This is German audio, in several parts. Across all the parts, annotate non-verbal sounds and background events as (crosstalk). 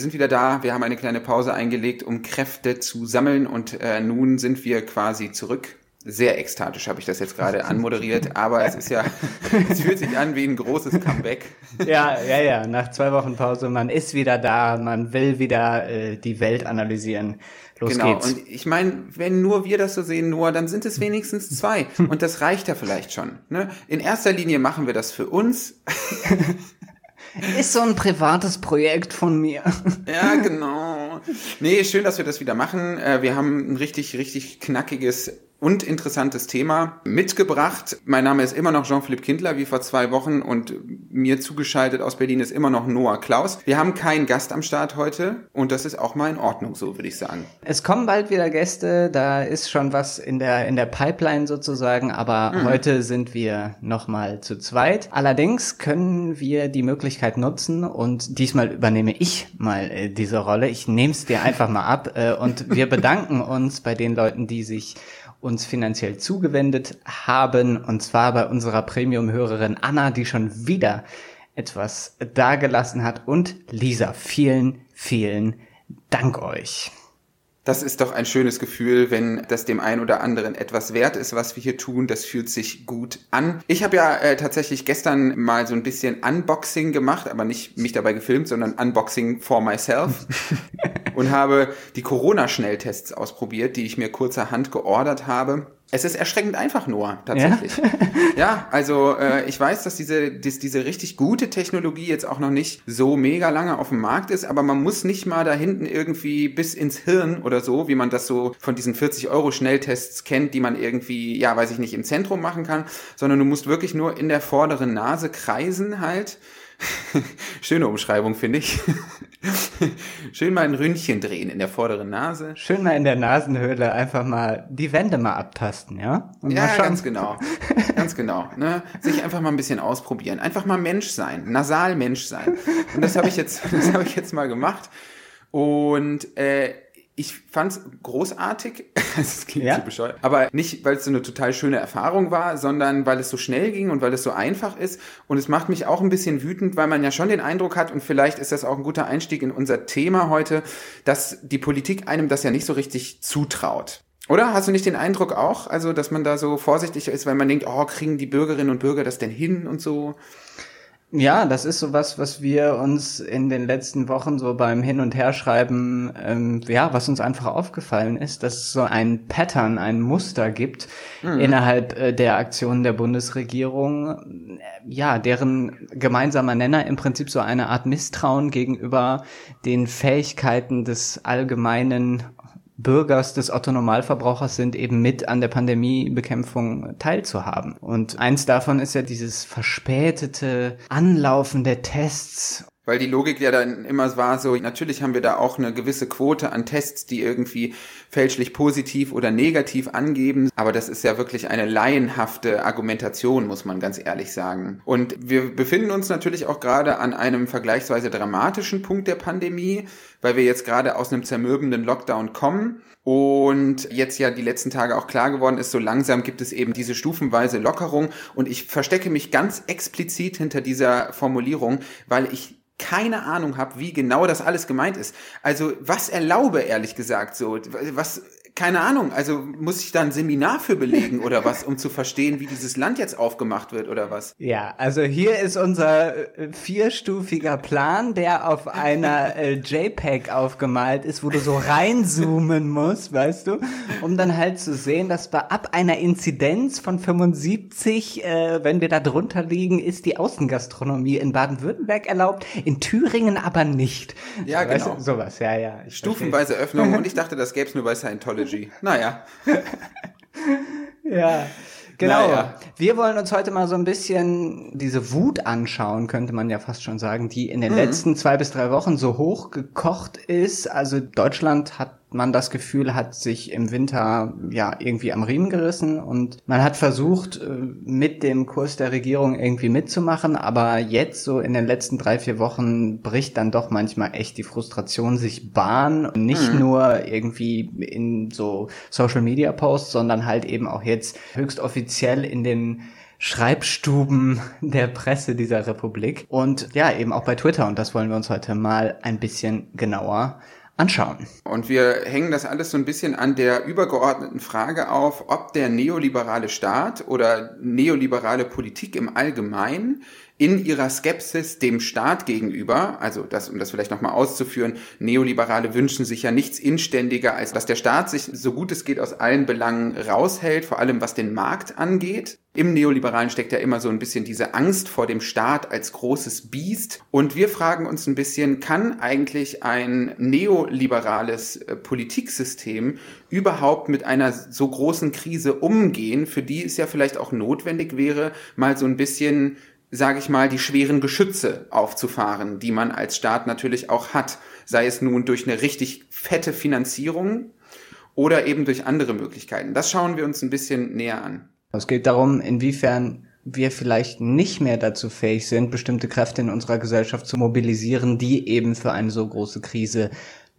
Folge Nummer 18. Wir sind wieder da. Wir haben eine kleine Pause eingelegt, um Kräfte zu sammeln und äh, nun sind wir quasi zurück. Sehr ekstatisch habe ich das jetzt gerade (laughs) anmoderiert, aber es ist ja, (laughs) es fühlt sich an wie ein großes Comeback. Ja, ja, ja. Nach zwei Wochen Pause, man ist wieder da, man will wieder äh, die Welt analysieren. Los genau. geht's. Und ich meine, wenn nur wir das so sehen, nur, dann sind es wenigstens zwei. Und das reicht ja vielleicht schon. Ne? In erster Linie machen wir das für uns. (laughs) Ist so ein privates Projekt von mir. Ja, genau. Nee, schön, dass wir das wieder machen. Äh, wir haben ein richtig, richtig knackiges und interessantes Thema mitgebracht. Mein Name ist immer noch Jean-Philippe Kindler, wie vor zwei Wochen, und mir zugeschaltet aus Berlin ist immer noch Noah Klaus. Wir haben keinen Gast am Start heute und das ist auch mal in Ordnung, so würde ich sagen. Es kommen bald wieder Gäste, da ist schon was in der, in der Pipeline sozusagen, aber mhm. heute sind wir nochmal zu zweit. Allerdings können wir die Möglichkeit nutzen und diesmal übernehme ich mal äh, diese Rolle. Ich nehme es dir einfach mal ab äh, und wir (laughs) bedanken uns bei den Leuten, die sich uns finanziell zugewendet haben, und zwar bei unserer Premium-Hörerin Anna, die schon wieder etwas dagelassen hat, und Lisa. Vielen, vielen Dank euch. Das ist doch ein schönes Gefühl, wenn das dem einen oder anderen etwas wert ist, was wir hier tun. Das fühlt sich gut an. Ich habe ja äh, tatsächlich gestern mal so ein bisschen Unboxing gemacht, aber nicht mich dabei gefilmt, sondern Unboxing for myself (laughs) und habe die Corona-Schnelltests ausprobiert, die ich mir kurzerhand geordert habe. Es ist erschreckend einfach nur, tatsächlich. Ja, (laughs) ja also äh, ich weiß, dass diese, dass diese richtig gute Technologie jetzt auch noch nicht so mega lange auf dem Markt ist, aber man muss nicht mal da hinten irgendwie bis ins Hirn oder so, wie man das so von diesen 40 Euro Schnelltests kennt, die man irgendwie, ja, weiß ich nicht, im Zentrum machen kann, sondern du musst wirklich nur in der vorderen Nase kreisen halt (laughs) Schöne Umschreibung, finde ich. (laughs) Schön mal ein Ründchen drehen in der vorderen Nase. Schön mal in der Nasenhöhle einfach mal die Wände mal abtasten, ja? Und ja, ganz genau. ganz genau. Ne? Sich einfach mal ein bisschen ausprobieren. Einfach mal Mensch sein. Nasal Mensch sein. Und das habe ich jetzt, (laughs) das habe ich jetzt mal gemacht. Und äh, ich fand's großartig. (laughs) das klingt ja? so bescheuert. Aber nicht, weil es so eine total schöne Erfahrung war, sondern weil es so schnell ging und weil es so einfach ist. Und es macht mich auch ein bisschen wütend, weil man ja schon den Eindruck hat, und vielleicht ist das auch ein guter Einstieg in unser Thema heute, dass die Politik einem das ja nicht so richtig zutraut. Oder hast du nicht den Eindruck auch, also dass man da so vorsichtig ist, weil man denkt, oh, kriegen die Bürgerinnen und Bürger das denn hin und so? Ja, das ist so was, was wir uns in den letzten Wochen so beim Hin- und Herschreiben, ähm, ja, was uns einfach aufgefallen ist, dass es so ein Pattern, ein Muster gibt mhm. innerhalb äh, der Aktionen der Bundesregierung, äh, ja, deren gemeinsamer Nenner im Prinzip so eine Art Misstrauen gegenüber den Fähigkeiten des allgemeinen Bürgers, des Otto-Normalverbrauchers sind, eben mit an der Pandemiebekämpfung teilzuhaben. Und eins davon ist ja dieses verspätete Anlaufen der Tests weil die Logik ja dann immer war so, natürlich haben wir da auch eine gewisse Quote an Tests, die irgendwie fälschlich positiv oder negativ angeben, aber das ist ja wirklich eine laienhafte Argumentation, muss man ganz ehrlich sagen. Und wir befinden uns natürlich auch gerade an einem vergleichsweise dramatischen Punkt der Pandemie, weil wir jetzt gerade aus einem zermürbenden Lockdown kommen. Und jetzt ja die letzten Tage auch klar geworden ist, so langsam gibt es eben diese stufenweise Lockerung. Und ich verstecke mich ganz explizit hinter dieser Formulierung, weil ich keine Ahnung habe, wie genau das alles gemeint ist. Also was erlaube, ehrlich gesagt, so, was keine Ahnung, also muss ich da ein Seminar für belegen oder was, um zu verstehen, wie dieses Land jetzt aufgemacht wird oder was? Ja, also hier ist unser äh, vierstufiger Plan, der auf einer äh, JPEG aufgemalt ist, wo du so reinzoomen musst, weißt du, um dann halt zu sehen, dass bei ab einer Inzidenz von 75, äh, wenn wir da drunter liegen, ist die Außengastronomie in Baden-Württemberg erlaubt, in Thüringen aber nicht. Ja, genau. Weißt du, sowas, ja, ja. Stufenweise verstehe. Öffnung und ich dachte, das gäbe es nur bei Scientology. Technology. Naja. (laughs) ja. Genau. Naja. Wir wollen uns heute mal so ein bisschen diese Wut anschauen, könnte man ja fast schon sagen, die in den mhm. letzten zwei bis drei Wochen so hoch gekocht ist. Also Deutschland hat man das Gefühl hat sich im Winter ja irgendwie am Riemen gerissen. Und man hat versucht, äh, mit dem Kurs der Regierung irgendwie mitzumachen, aber jetzt so in den letzten drei, vier Wochen bricht dann doch manchmal echt die Frustration sich Bahn. Und nicht mhm. nur irgendwie in so Social Media Posts, sondern halt eben auch jetzt höchst offiziell in den Schreibstuben der Presse dieser Republik. Und ja, eben auch bei Twitter. Und das wollen wir uns heute mal ein bisschen genauer anschauen. Und wir hängen das alles so ein bisschen an der übergeordneten Frage auf, ob der neoliberale Staat oder neoliberale Politik im Allgemeinen in ihrer Skepsis dem Staat gegenüber, also das, um das vielleicht nochmal auszuführen, Neoliberale wünschen sich ja nichts inständiger, als dass der Staat sich so gut es geht aus allen Belangen raushält, vor allem was den Markt angeht. Im Neoliberalen steckt ja immer so ein bisschen diese Angst vor dem Staat als großes Biest. Und wir fragen uns ein bisschen, kann eigentlich ein neoliberales äh, Politiksystem überhaupt mit einer so großen Krise umgehen, für die es ja vielleicht auch notwendig wäre, mal so ein bisschen sage ich mal, die schweren Geschütze aufzufahren, die man als Staat natürlich auch hat, sei es nun durch eine richtig fette Finanzierung oder eben durch andere Möglichkeiten. Das schauen wir uns ein bisschen näher an. Es geht darum, inwiefern wir vielleicht nicht mehr dazu fähig sind, bestimmte Kräfte in unserer Gesellschaft zu mobilisieren, die eben für eine so große Krise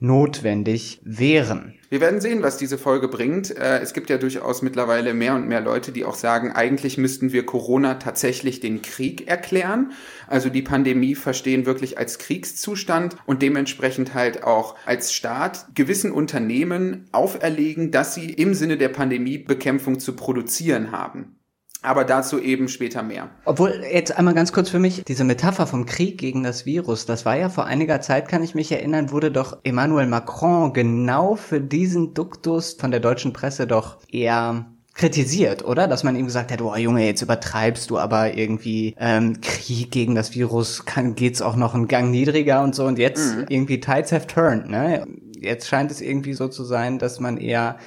notwendig wären. Wir werden sehen, was diese Folge bringt. Äh, es gibt ja durchaus mittlerweile mehr und mehr Leute, die auch sagen, eigentlich müssten wir Corona tatsächlich den Krieg erklären. Also die Pandemie verstehen wirklich als Kriegszustand und dementsprechend halt auch als Staat gewissen Unternehmen auferlegen, dass sie im Sinne der Pandemiebekämpfung zu produzieren haben. Aber dazu eben später mehr. Obwohl, jetzt einmal ganz kurz für mich, diese Metapher vom Krieg gegen das Virus, das war ja vor einiger Zeit, kann ich mich erinnern, wurde doch Emmanuel Macron genau für diesen Duktus von der deutschen Presse doch eher kritisiert, oder? Dass man ihm gesagt hat, oh Junge, jetzt übertreibst du aber irgendwie ähm, Krieg gegen das Virus, kann, geht's auch noch einen Gang niedriger und so und jetzt mhm. irgendwie tides have turned, ne? Jetzt scheint es irgendwie so zu sein, dass man eher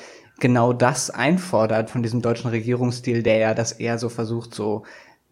genau das einfordert von diesem deutschen Regierungsstil, der ja das eher so versucht, so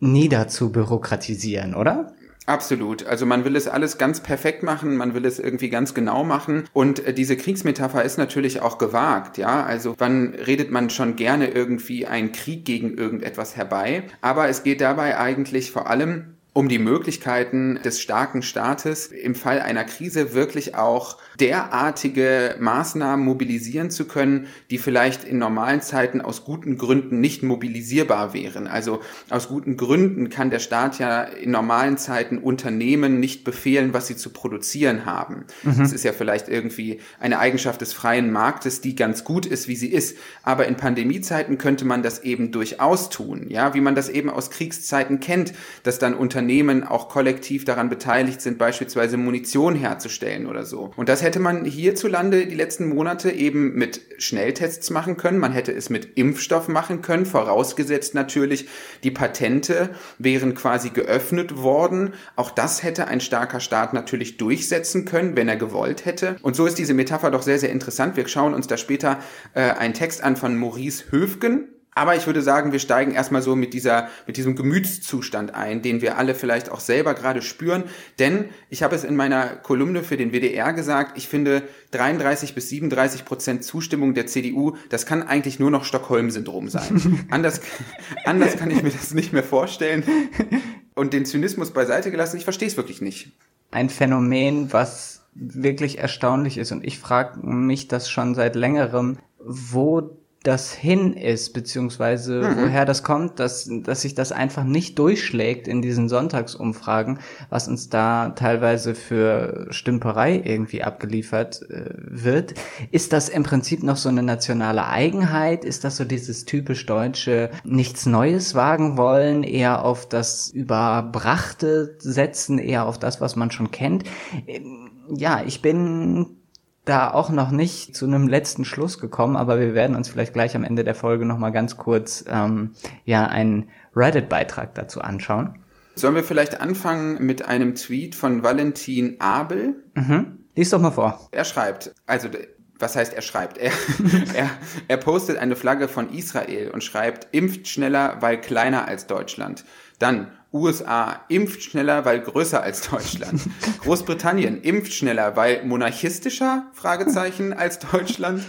niederzubürokratisieren, oder? Absolut. Also man will es alles ganz perfekt machen, man will es irgendwie ganz genau machen und äh, diese Kriegsmetapher ist natürlich auch gewagt, ja? Also wann redet man schon gerne irgendwie einen Krieg gegen irgendetwas herbei, aber es geht dabei eigentlich vor allem um die Möglichkeiten des starken Staates im Fall einer Krise wirklich auch derartige Maßnahmen mobilisieren zu können, die vielleicht in normalen Zeiten aus guten Gründen nicht mobilisierbar wären. Also aus guten Gründen kann der Staat ja in normalen Zeiten Unternehmen nicht befehlen, was sie zu produzieren haben. Mhm. Das ist ja vielleicht irgendwie eine Eigenschaft des freien Marktes, die ganz gut ist, wie sie ist. Aber in Pandemiezeiten könnte man das eben durchaus tun, ja, wie man das eben aus Kriegszeiten kennt, dass dann Unternehmen auch kollektiv daran beteiligt sind, beispielsweise Munition herzustellen oder so. Und das hätte man hierzulande die letzten Monate eben mit Schnelltests machen können. Man hätte es mit Impfstoff machen können, vorausgesetzt natürlich, die Patente wären quasi geöffnet worden. Auch das hätte ein starker Staat natürlich durchsetzen können, wenn er gewollt hätte. Und so ist diese Metapher doch sehr, sehr interessant. Wir schauen uns da später äh, einen Text an von Maurice Höfgen. Aber ich würde sagen, wir steigen erstmal so mit dieser, mit diesem Gemütszustand ein, den wir alle vielleicht auch selber gerade spüren. Denn ich habe es in meiner Kolumne für den WDR gesagt, ich finde 33 bis 37 Prozent Zustimmung der CDU, das kann eigentlich nur noch Stockholm-Syndrom sein. (laughs) anders, anders kann ich mir das nicht mehr vorstellen. Und den Zynismus beiseite gelassen, ich verstehe es wirklich nicht. Ein Phänomen, was wirklich erstaunlich ist. Und ich frage mich das schon seit längerem, wo das hin ist, beziehungsweise mhm. woher das kommt, dass, dass sich das einfach nicht durchschlägt in diesen Sonntagsumfragen, was uns da teilweise für Stümperei irgendwie abgeliefert äh, wird. Ist das im Prinzip noch so eine nationale Eigenheit? Ist das so dieses typisch deutsche nichts Neues wagen wollen, eher auf das Überbrachte setzen, eher auf das, was man schon kennt? Ähm, ja, ich bin da auch noch nicht zu einem letzten Schluss gekommen, aber wir werden uns vielleicht gleich am Ende der Folge noch mal ganz kurz ähm, ja einen Reddit-Beitrag dazu anschauen. Sollen wir vielleicht anfangen mit einem Tweet von Valentin Abel? Mhm. Lies doch mal vor. Er schreibt, also was heißt er schreibt? Er, (laughs) er, er postet eine Flagge von Israel und schreibt, impft schneller, weil kleiner als Deutschland. Dann USA impft schneller, weil größer als Deutschland. (laughs) Großbritannien impft schneller, weil monarchistischer, Fragezeichen, als Deutschland.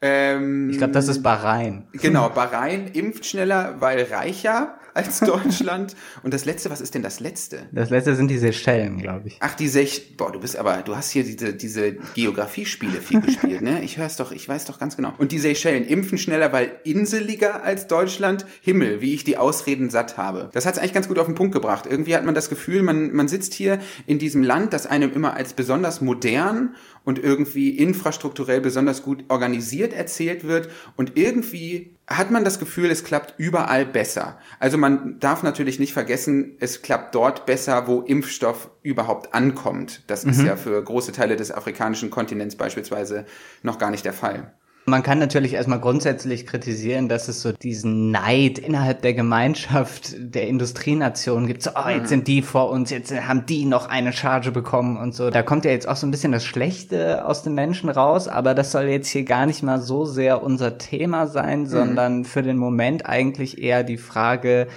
Ähm, ich glaube, das ist Bahrain. Genau, Bahrain impft schneller, weil reicher. Als (laughs) Deutschland. Und das letzte, was ist denn das letzte? Das letzte sind die Seychellen, glaube ich. Ach, die Sech, boah, du bist aber, du hast hier diese, diese Geografiespiele viel gespielt, ne? Ich hör's doch, ich weiß doch ganz genau. Und die Seychellen impfen schneller, weil inseliger als Deutschland. Himmel, wie ich die Ausreden satt habe. Das hat's eigentlich ganz gut auf den Punkt gebracht. Irgendwie hat man das Gefühl, man, man sitzt hier in diesem Land, das einem immer als besonders modern und irgendwie infrastrukturell besonders gut organisiert erzählt wird und irgendwie hat man das Gefühl, es klappt überall besser. Also man darf natürlich nicht vergessen, es klappt dort besser, wo Impfstoff überhaupt ankommt. Das mhm. ist ja für große Teile des afrikanischen Kontinents beispielsweise noch gar nicht der Fall. Man kann natürlich erstmal grundsätzlich kritisieren, dass es so diesen Neid innerhalb der Gemeinschaft der Industrienationen gibt. So, oh, jetzt mhm. sind die vor uns, jetzt haben die noch eine Charge bekommen und so. Da kommt ja jetzt auch so ein bisschen das Schlechte aus den Menschen raus, aber das soll jetzt hier gar nicht mal so sehr unser Thema sein, mhm. sondern für den Moment eigentlich eher die Frage,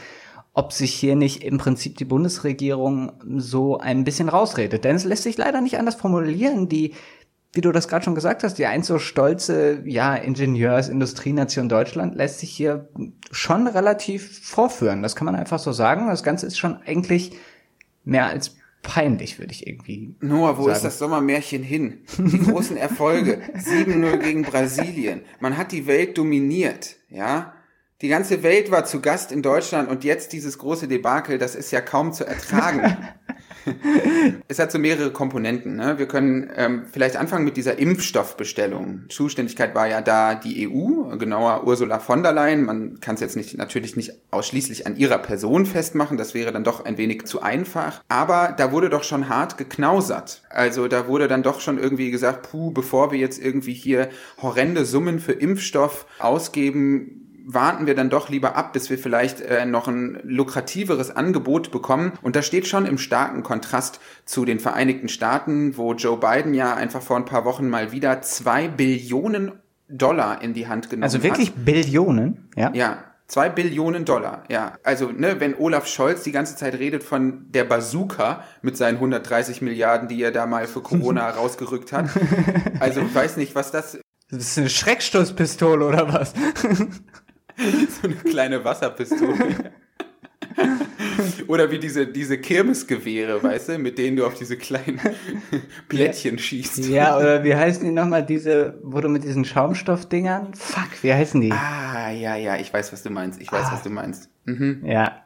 ob sich hier nicht im Prinzip die Bundesregierung so ein bisschen rausredet. Denn es lässt sich leider nicht anders formulieren. Die wie du das gerade schon gesagt hast, die einst so stolze, ja, Ingenieurs-Industrienation Deutschland lässt sich hier schon relativ vorführen. Das kann man einfach so sagen. Das Ganze ist schon eigentlich mehr als peinlich, würde ich irgendwie. Noah, wo sagen. ist das Sommermärchen hin? Die großen Erfolge. (laughs) 7-0 gegen Brasilien. Man hat die Welt dominiert, ja. Die ganze Welt war zu Gast in Deutschland und jetzt dieses große Debakel, das ist ja kaum zu ertragen. (laughs) (laughs) es hat so mehrere Komponenten. Ne? Wir können ähm, vielleicht anfangen mit dieser Impfstoffbestellung. Zuständigkeit war ja da die EU, genauer Ursula von der Leyen. Man kann es jetzt nicht, natürlich nicht ausschließlich an ihrer Person festmachen, das wäre dann doch ein wenig zu einfach. Aber da wurde doch schon hart geknausert. Also da wurde dann doch schon irgendwie gesagt, puh, bevor wir jetzt irgendwie hier horrende Summen für Impfstoff ausgeben, warten wir dann doch lieber ab, bis wir vielleicht äh, noch ein lukrativeres Angebot bekommen. Und das steht schon im starken Kontrast zu den Vereinigten Staaten, wo Joe Biden ja einfach vor ein paar Wochen mal wieder zwei Billionen Dollar in die Hand genommen hat. Also wirklich hat. Billionen, ja? Ja. Zwei Billionen Dollar, ja. Also, ne, wenn Olaf Scholz die ganze Zeit redet von der Bazooka mit seinen 130 Milliarden, die er da mal für Corona (laughs) rausgerückt hat. Also, ich weiß nicht, was das. Das ist eine Schreckstoßpistole oder was? (laughs) (laughs) so eine kleine Wasserpistole. Oder wie diese, diese Kirmesgewehre, weißt du, mit denen du auf diese kleinen (laughs) Plättchen schießt. Ja, oder wie heißen die nochmal, diese, wo du mit diesen Schaumstoffdingern? Fuck, wie heißen die? Ah, ja, ja, ich weiß, was du meinst. Ich weiß, ah. was du meinst. Mhm. Ja.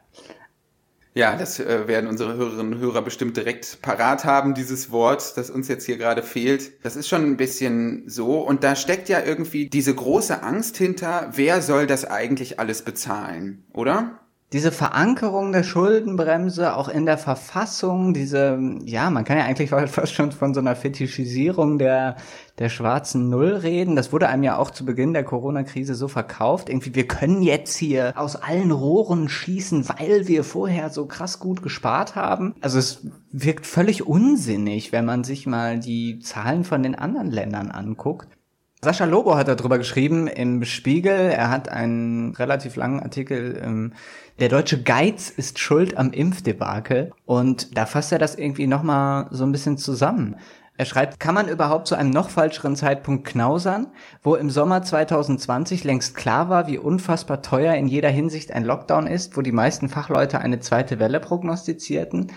Ja, das äh, werden unsere Hörerinnen und Hörer bestimmt direkt parat haben, dieses Wort, das uns jetzt hier gerade fehlt. Das ist schon ein bisschen so. Und da steckt ja irgendwie diese große Angst hinter, wer soll das eigentlich alles bezahlen, oder? Diese Verankerung der Schuldenbremse auch in der Verfassung, diese, ja, man kann ja eigentlich (laughs) fast schon von so einer Fetischisierung der, der schwarzen Null reden. Das wurde einem ja auch zu Beginn der Corona-Krise so verkauft. Irgendwie, wir können jetzt hier aus allen Rohren schießen, weil wir vorher so krass gut gespart haben. Also es wirkt völlig unsinnig, wenn man sich mal die Zahlen von den anderen Ländern anguckt. Sascha Lobo hat darüber geschrieben im Spiegel. Er hat einen relativ langen Artikel ähm, der deutsche Geiz ist schuld am Impfdebakel. Und da fasst er das irgendwie nochmal so ein bisschen zusammen. Er schreibt, kann man überhaupt zu einem noch falscheren Zeitpunkt knausern, wo im Sommer 2020 längst klar war, wie unfassbar teuer in jeder Hinsicht ein Lockdown ist, wo die meisten Fachleute eine zweite Welle prognostizierten?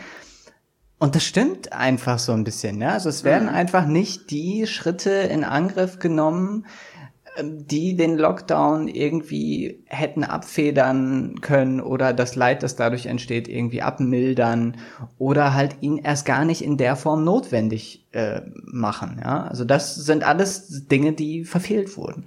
Und das stimmt einfach so ein bisschen, ja. Also es werden mhm. einfach nicht die Schritte in Angriff genommen, die den Lockdown irgendwie hätten abfedern können oder das Leid, das dadurch entsteht, irgendwie abmildern oder halt ihn erst gar nicht in der Form notwendig äh, machen. Ja? Also das sind alles Dinge, die verfehlt wurden.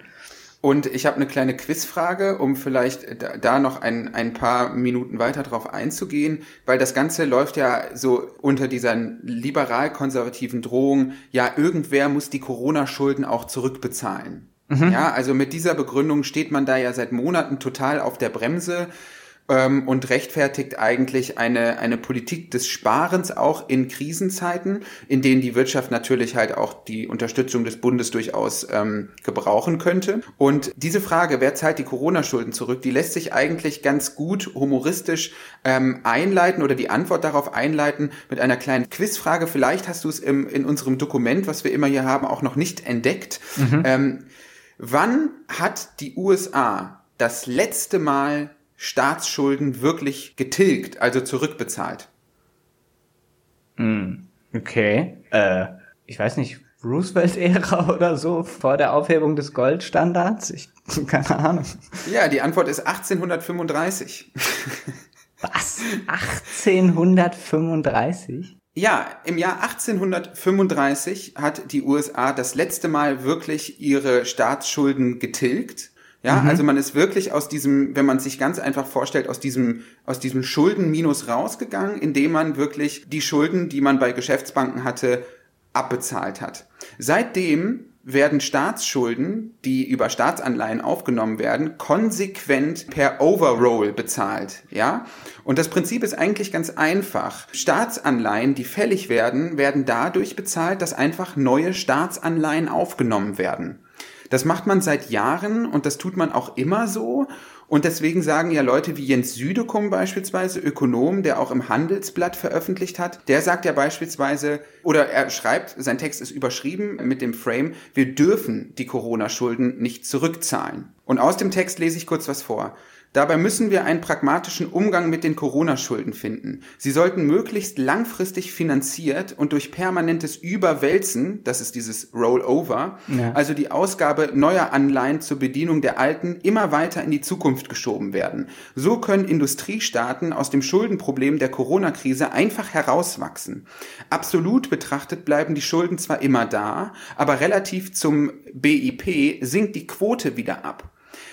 Und ich habe eine kleine Quizfrage, um vielleicht da noch ein, ein paar Minuten weiter drauf einzugehen, weil das Ganze läuft ja so unter dieser liberal-konservativen Drohung, ja, irgendwer muss die Corona-Schulden auch zurückbezahlen. Mhm. Ja, also mit dieser Begründung steht man da ja seit Monaten total auf der Bremse ähm, und rechtfertigt eigentlich eine, eine Politik des Sparens auch in Krisenzeiten, in denen die Wirtschaft natürlich halt auch die Unterstützung des Bundes durchaus ähm, gebrauchen könnte. Und diese Frage, wer zahlt die Corona-Schulden zurück, die lässt sich eigentlich ganz gut humoristisch ähm, einleiten oder die Antwort darauf einleiten mit einer kleinen Quizfrage. Vielleicht hast du es im, in unserem Dokument, was wir immer hier haben, auch noch nicht entdeckt. Mhm. Ähm, Wann hat die USA das letzte Mal Staatsschulden wirklich getilgt, also zurückbezahlt? Hm, okay. Äh, ich weiß nicht, Roosevelt-Ära (laughs) oder so, vor der Aufhebung des Goldstandards? Ich, (laughs) keine Ahnung. Ja, die Antwort ist 1835. (laughs) Was? 1835? Ja, im Jahr 1835 hat die USA das letzte Mal wirklich ihre Staatsschulden getilgt. Ja, mhm. also man ist wirklich aus diesem, wenn man sich ganz einfach vorstellt, aus diesem, aus diesem Schuldenminus rausgegangen, indem man wirklich die Schulden, die man bei Geschäftsbanken hatte, abbezahlt hat. Seitdem werden Staatsschulden, die über Staatsanleihen aufgenommen werden, konsequent per Overroll bezahlt, ja? Und das Prinzip ist eigentlich ganz einfach. Staatsanleihen, die fällig werden, werden dadurch bezahlt, dass einfach neue Staatsanleihen aufgenommen werden. Das macht man seit Jahren und das tut man auch immer so. Und deswegen sagen ja Leute wie Jens Südekum beispielsweise, Ökonom, der auch im Handelsblatt veröffentlicht hat, der sagt ja beispielsweise, oder er schreibt, sein Text ist überschrieben mit dem Frame, wir dürfen die Corona-Schulden nicht zurückzahlen. Und aus dem Text lese ich kurz was vor. Dabei müssen wir einen pragmatischen Umgang mit den Corona-Schulden finden. Sie sollten möglichst langfristig finanziert und durch permanentes Überwälzen, das ist dieses Rollover, ja. also die Ausgabe neuer Anleihen zur Bedienung der alten, immer weiter in die Zukunft geschoben werden. So können Industriestaaten aus dem Schuldenproblem der Corona-Krise einfach herauswachsen. Absolut betrachtet bleiben die Schulden zwar immer da, aber relativ zum BIP sinkt die Quote wieder ab.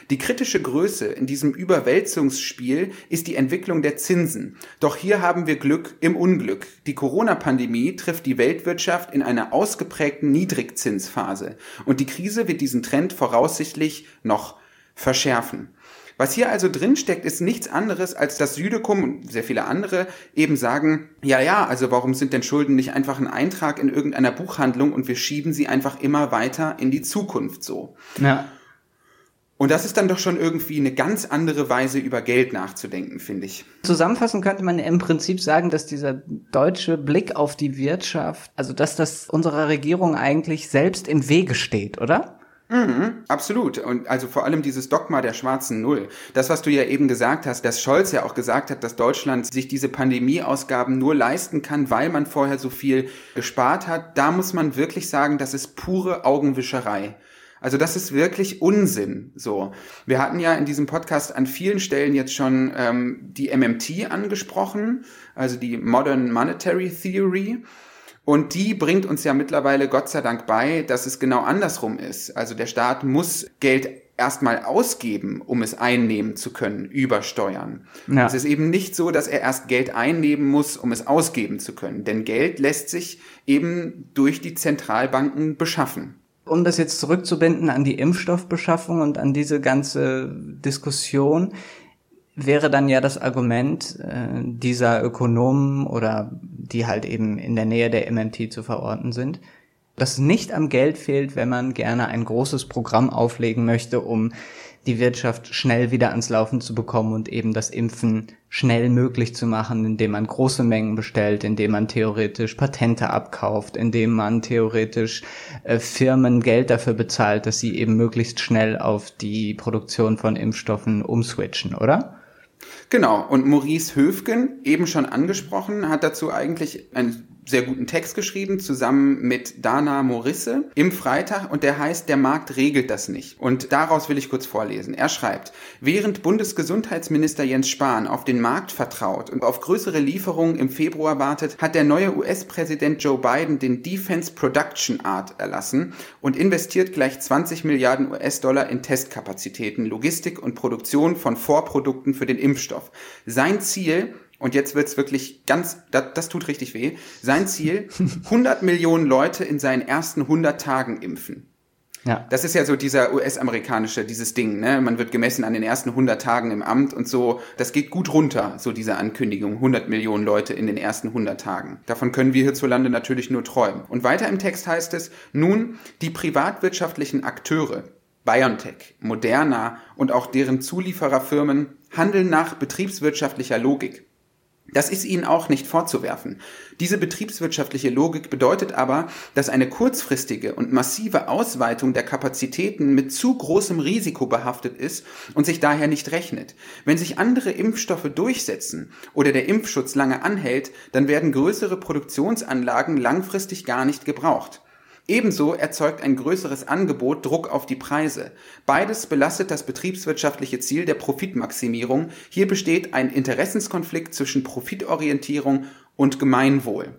Die kritische Größe in diesem Überwälzungsspiel ist die Entwicklung der Zinsen. Doch hier haben wir Glück im Unglück. Die Corona-Pandemie trifft die Weltwirtschaft in einer ausgeprägten Niedrigzinsphase. Und die Krise wird diesen Trend voraussichtlich noch verschärfen. Was hier also drinsteckt, ist nichts anderes, als dass Südekum und sehr viele andere eben sagen, ja, ja, also warum sind denn Schulden nicht einfach ein Eintrag in irgendeiner Buchhandlung und wir schieben sie einfach immer weiter in die Zukunft so. Ja. Und das ist dann doch schon irgendwie eine ganz andere Weise, über Geld nachzudenken, finde ich. Zusammenfassend könnte man im Prinzip sagen, dass dieser deutsche Blick auf die Wirtschaft, also dass das unserer Regierung eigentlich selbst im Wege steht, oder? Mhm, absolut. Und also vor allem dieses Dogma der schwarzen Null. Das, was du ja eben gesagt hast, dass Scholz ja auch gesagt hat, dass Deutschland sich diese Pandemieausgaben nur leisten kann, weil man vorher so viel gespart hat, da muss man wirklich sagen, das ist pure Augenwischerei. Also das ist wirklich Unsinn. So, wir hatten ja in diesem Podcast an vielen Stellen jetzt schon ähm, die MMT angesprochen, also die Modern Monetary Theory. Und die bringt uns ja mittlerweile Gott sei Dank bei, dass es genau andersrum ist. Also der Staat muss Geld erstmal ausgeben, um es einnehmen zu können über Steuern. Ja. Es ist eben nicht so, dass er erst Geld einnehmen muss, um es ausgeben zu können. Denn Geld lässt sich eben durch die Zentralbanken beschaffen um das jetzt zurückzubinden an die Impfstoffbeschaffung und an diese ganze Diskussion, wäre dann ja das Argument äh, dieser Ökonomen oder die halt eben in der Nähe der MMT zu verorten sind, dass nicht am Geld fehlt, wenn man gerne ein großes Programm auflegen möchte, um die Wirtschaft schnell wieder ans Laufen zu bekommen und eben das Impfen schnell möglich zu machen, indem man große Mengen bestellt, indem man theoretisch Patente abkauft, indem man theoretisch äh, Firmen Geld dafür bezahlt, dass sie eben möglichst schnell auf die Produktion von Impfstoffen umswitchen, oder? Genau, und Maurice Höfgen, eben schon angesprochen, hat dazu eigentlich ein sehr guten Text geschrieben, zusammen mit Dana Morisse im Freitag und der heißt Der Markt regelt das nicht. Und daraus will ich kurz vorlesen. Er schreibt, während Bundesgesundheitsminister Jens Spahn auf den Markt vertraut und auf größere Lieferungen im Februar wartet, hat der neue US-Präsident Joe Biden den Defense Production Art erlassen und investiert gleich 20 Milliarden US-Dollar in Testkapazitäten, Logistik und Produktion von Vorprodukten für den Impfstoff. Sein Ziel und jetzt wird's wirklich ganz, das, das tut richtig weh, sein Ziel, (laughs) 100 Millionen Leute in seinen ersten 100 Tagen impfen. Ja. Das ist ja so dieser US-amerikanische, dieses Ding, ne? Man wird gemessen an den ersten 100 Tagen im Amt und so. Das geht gut runter, so diese Ankündigung. 100 Millionen Leute in den ersten 100 Tagen. Davon können wir hierzulande natürlich nur träumen. Und weiter im Text heißt es, nun, die privatwirtschaftlichen Akteure, BioNTech, Moderna und auch deren Zuliefererfirmen handeln nach betriebswirtschaftlicher Logik. Das ist ihnen auch nicht vorzuwerfen. Diese betriebswirtschaftliche Logik bedeutet aber, dass eine kurzfristige und massive Ausweitung der Kapazitäten mit zu großem Risiko behaftet ist und sich daher nicht rechnet. Wenn sich andere Impfstoffe durchsetzen oder der Impfschutz lange anhält, dann werden größere Produktionsanlagen langfristig gar nicht gebraucht. Ebenso erzeugt ein größeres Angebot Druck auf die Preise. Beides belastet das betriebswirtschaftliche Ziel der Profitmaximierung. Hier besteht ein Interessenskonflikt zwischen Profitorientierung und Gemeinwohl.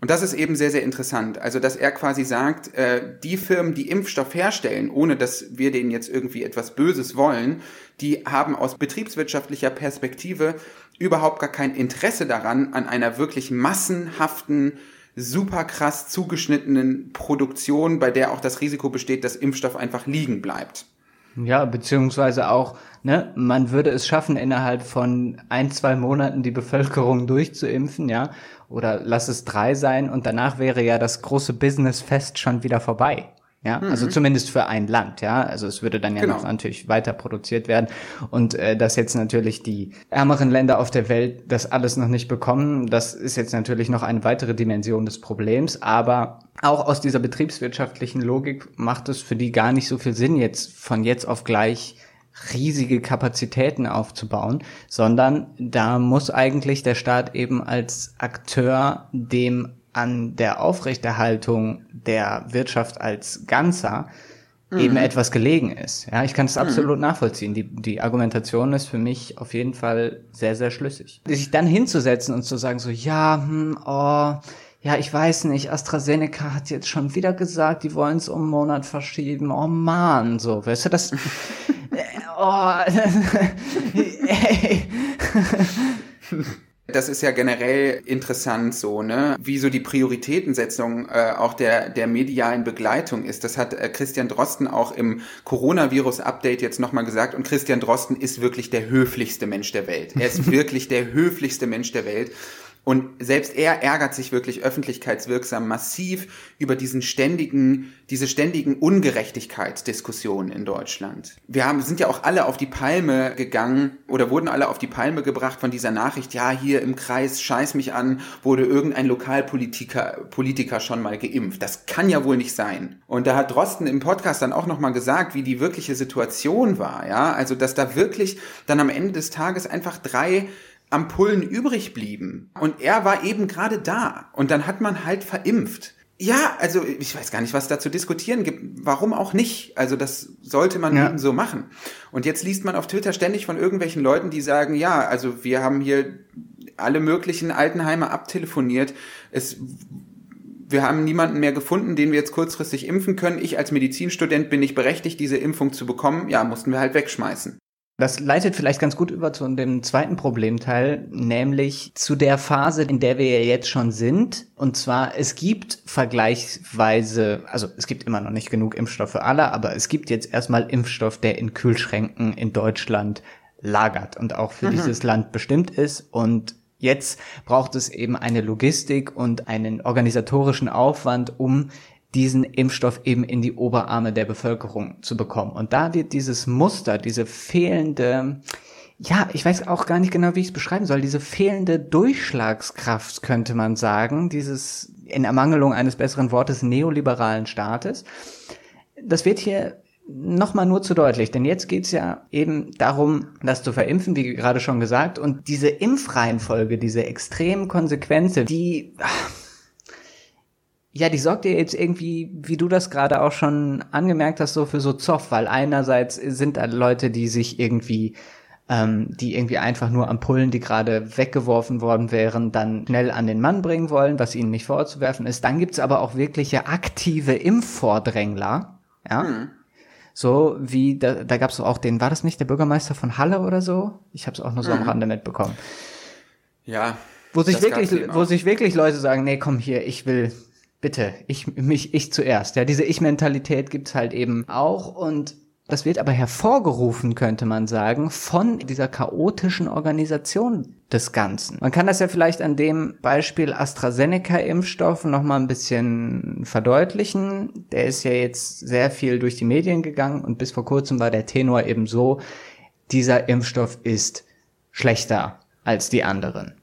Und das ist eben sehr, sehr interessant. Also, dass er quasi sagt, äh, die Firmen, die Impfstoff herstellen, ohne dass wir denen jetzt irgendwie etwas Böses wollen, die haben aus betriebswirtschaftlicher Perspektive überhaupt gar kein Interesse daran, an einer wirklich massenhaften super krass zugeschnittenen Produktion, bei der auch das Risiko besteht, dass Impfstoff einfach liegen bleibt. Ja, beziehungsweise auch, ne, man würde es schaffen, innerhalb von ein, zwei Monaten die Bevölkerung durchzuimpfen, ja, oder lass es drei sein und danach wäre ja das große Businessfest schon wieder vorbei. Ja, mhm. also zumindest für ein Land, ja. Also es würde dann ja genau. noch natürlich weiter produziert werden. Und äh, dass jetzt natürlich die ärmeren Länder auf der Welt das alles noch nicht bekommen, das ist jetzt natürlich noch eine weitere Dimension des Problems. Aber auch aus dieser betriebswirtschaftlichen Logik macht es für die gar nicht so viel Sinn, jetzt von jetzt auf gleich riesige Kapazitäten aufzubauen, sondern da muss eigentlich der Staat eben als Akteur dem an der Aufrechterhaltung der Wirtschaft als Ganzer mhm. eben etwas gelegen ist. Ja, ich kann es mhm. absolut nachvollziehen. Die, die Argumentation ist für mich auf jeden Fall sehr, sehr schlüssig. Sich dann hinzusetzen und zu sagen so, ja, hm, oh, ja, ich weiß nicht, AstraZeneca hat jetzt schon wieder gesagt, die wollen es um einen Monat verschieben. Oh man, so, weißt du, das, (laughs) oh, (laughs) ey. (laughs) Das ist ja generell interessant so, ne? Wie so die Prioritätensetzung äh, auch der, der medialen Begleitung ist. Das hat äh, Christian Drosten auch im Coronavirus-Update jetzt nochmal gesagt. Und Christian Drosten ist wirklich der höflichste Mensch der Welt. Er ist (laughs) wirklich der höflichste Mensch der Welt. Und selbst er ärgert sich wirklich öffentlichkeitswirksam massiv über diesen ständigen, diese ständigen Ungerechtigkeitsdiskussionen in Deutschland. Wir haben, sind ja auch alle auf die Palme gegangen oder wurden alle auf die Palme gebracht von dieser Nachricht, ja, hier im Kreis, scheiß mich an, wurde irgendein Lokalpolitiker, Politiker schon mal geimpft. Das kann ja wohl nicht sein. Und da hat Drosten im Podcast dann auch nochmal gesagt, wie die wirkliche Situation war, ja. Also, dass da wirklich dann am Ende des Tages einfach drei Ampullen übrig blieben. Und er war eben gerade da. Und dann hat man halt verimpft. Ja, also ich weiß gar nicht, was da zu diskutieren gibt. Warum auch nicht? Also das sollte man ja. eben so machen. Und jetzt liest man auf Twitter ständig von irgendwelchen Leuten, die sagen, ja, also wir haben hier alle möglichen Altenheime abtelefoniert. Es wir haben niemanden mehr gefunden, den wir jetzt kurzfristig impfen können. Ich als Medizinstudent bin nicht berechtigt, diese Impfung zu bekommen. Ja, mussten wir halt wegschmeißen. Das leitet vielleicht ganz gut über zu dem zweiten Problemteil, nämlich zu der Phase, in der wir jetzt schon sind. Und zwar, es gibt vergleichsweise, also es gibt immer noch nicht genug Impfstoff für alle, aber es gibt jetzt erstmal Impfstoff, der in Kühlschränken in Deutschland lagert und auch für mhm. dieses Land bestimmt ist. Und jetzt braucht es eben eine Logistik und einen organisatorischen Aufwand, um diesen Impfstoff eben in die Oberarme der Bevölkerung zu bekommen. Und da wird dieses Muster, diese fehlende, ja, ich weiß auch gar nicht genau, wie ich es beschreiben soll, diese fehlende Durchschlagskraft, könnte man sagen, dieses in Ermangelung eines besseren Wortes neoliberalen Staates, das wird hier nochmal nur zu deutlich, denn jetzt geht's ja eben darum, das zu verimpfen, wie gerade schon gesagt, und diese Impfreihenfolge, diese extremen Konsequenzen, die, ja, die sorgt dir jetzt irgendwie, wie du das gerade auch schon angemerkt hast, so für so Zoff, weil einerseits sind da Leute, die sich irgendwie, ähm, die irgendwie einfach nur Ampullen, die gerade weggeworfen worden wären, dann schnell an den Mann bringen wollen, was ihnen nicht vorzuwerfen ist. Dann gibt's aber auch wirkliche aktive Impfvordrängler, ja. Hm. So wie, da, da gab's auch den, war das nicht der Bürgermeister von Halle oder so? Ich habe es auch nur so hm. am Rande mitbekommen. Ja. Wo sich wirklich, wo sich wirklich Leute sagen, nee, komm hier, ich will, bitte, ich, mich, ich zuerst. Ja, diese Ich-Mentalität gibt's halt eben auch und das wird aber hervorgerufen, könnte man sagen, von dieser chaotischen Organisation des Ganzen. Man kann das ja vielleicht an dem Beispiel AstraZeneca-Impfstoff nochmal ein bisschen verdeutlichen. Der ist ja jetzt sehr viel durch die Medien gegangen und bis vor kurzem war der Tenor eben so, dieser Impfstoff ist schlechter als die anderen.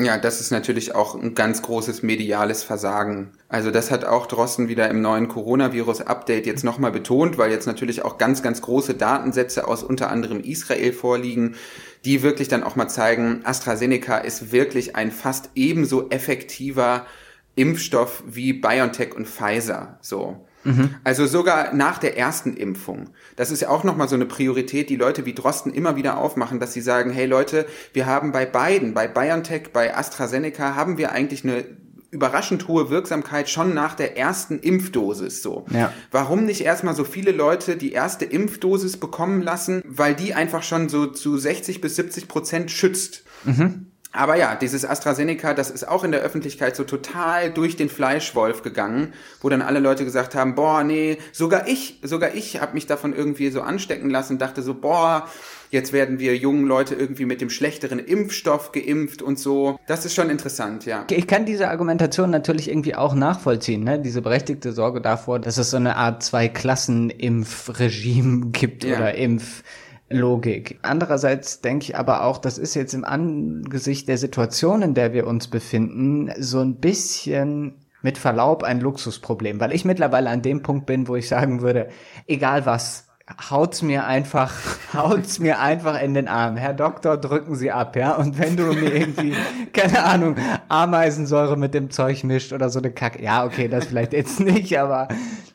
Ja, das ist natürlich auch ein ganz großes mediales Versagen. Also das hat auch Drosten wieder im neuen Coronavirus-Update jetzt nochmal betont, weil jetzt natürlich auch ganz, ganz große Datensätze aus unter anderem Israel vorliegen, die wirklich dann auch mal zeigen, AstraZeneca ist wirklich ein fast ebenso effektiver Impfstoff wie BioNTech und Pfizer. So. Mhm. Also sogar nach der ersten Impfung. Das ist ja auch nochmal so eine Priorität, die Leute wie Drosten immer wieder aufmachen, dass sie sagen, hey Leute, wir haben bei beiden, bei BioNTech, bei AstraZeneca, haben wir eigentlich eine überraschend hohe Wirksamkeit schon nach der ersten Impfdosis so. Ja. Warum nicht erstmal so viele Leute die erste Impfdosis bekommen lassen, weil die einfach schon so zu 60 bis 70 Prozent schützt. Mhm. Aber ja, dieses AstraZeneca, das ist auch in der Öffentlichkeit so total durch den Fleischwolf gegangen, wo dann alle Leute gesagt haben, boah, nee, sogar ich, sogar ich habe mich davon irgendwie so anstecken lassen, dachte so, boah, jetzt werden wir jungen Leute irgendwie mit dem schlechteren Impfstoff geimpft und so. Das ist schon interessant, ja. Ich kann diese Argumentation natürlich irgendwie auch nachvollziehen, ne? Diese berechtigte Sorge davor, dass es so eine Art Zwei-Klassen-Impfregime gibt ja. oder Impf Logik. Andererseits denke ich aber auch, das ist jetzt im Angesicht der Situation, in der wir uns befinden, so ein bisschen mit Verlaub ein Luxusproblem, weil ich mittlerweile an dem Punkt bin, wo ich sagen würde, egal was, haut's mir einfach, (laughs) haut's mir einfach in den Arm. Herr Doktor, drücken Sie ab, ja. Und wenn du mir irgendwie, (laughs) keine Ahnung, Ameisensäure mit dem Zeug mischt oder so eine Kacke, ja, okay, das vielleicht jetzt nicht, aber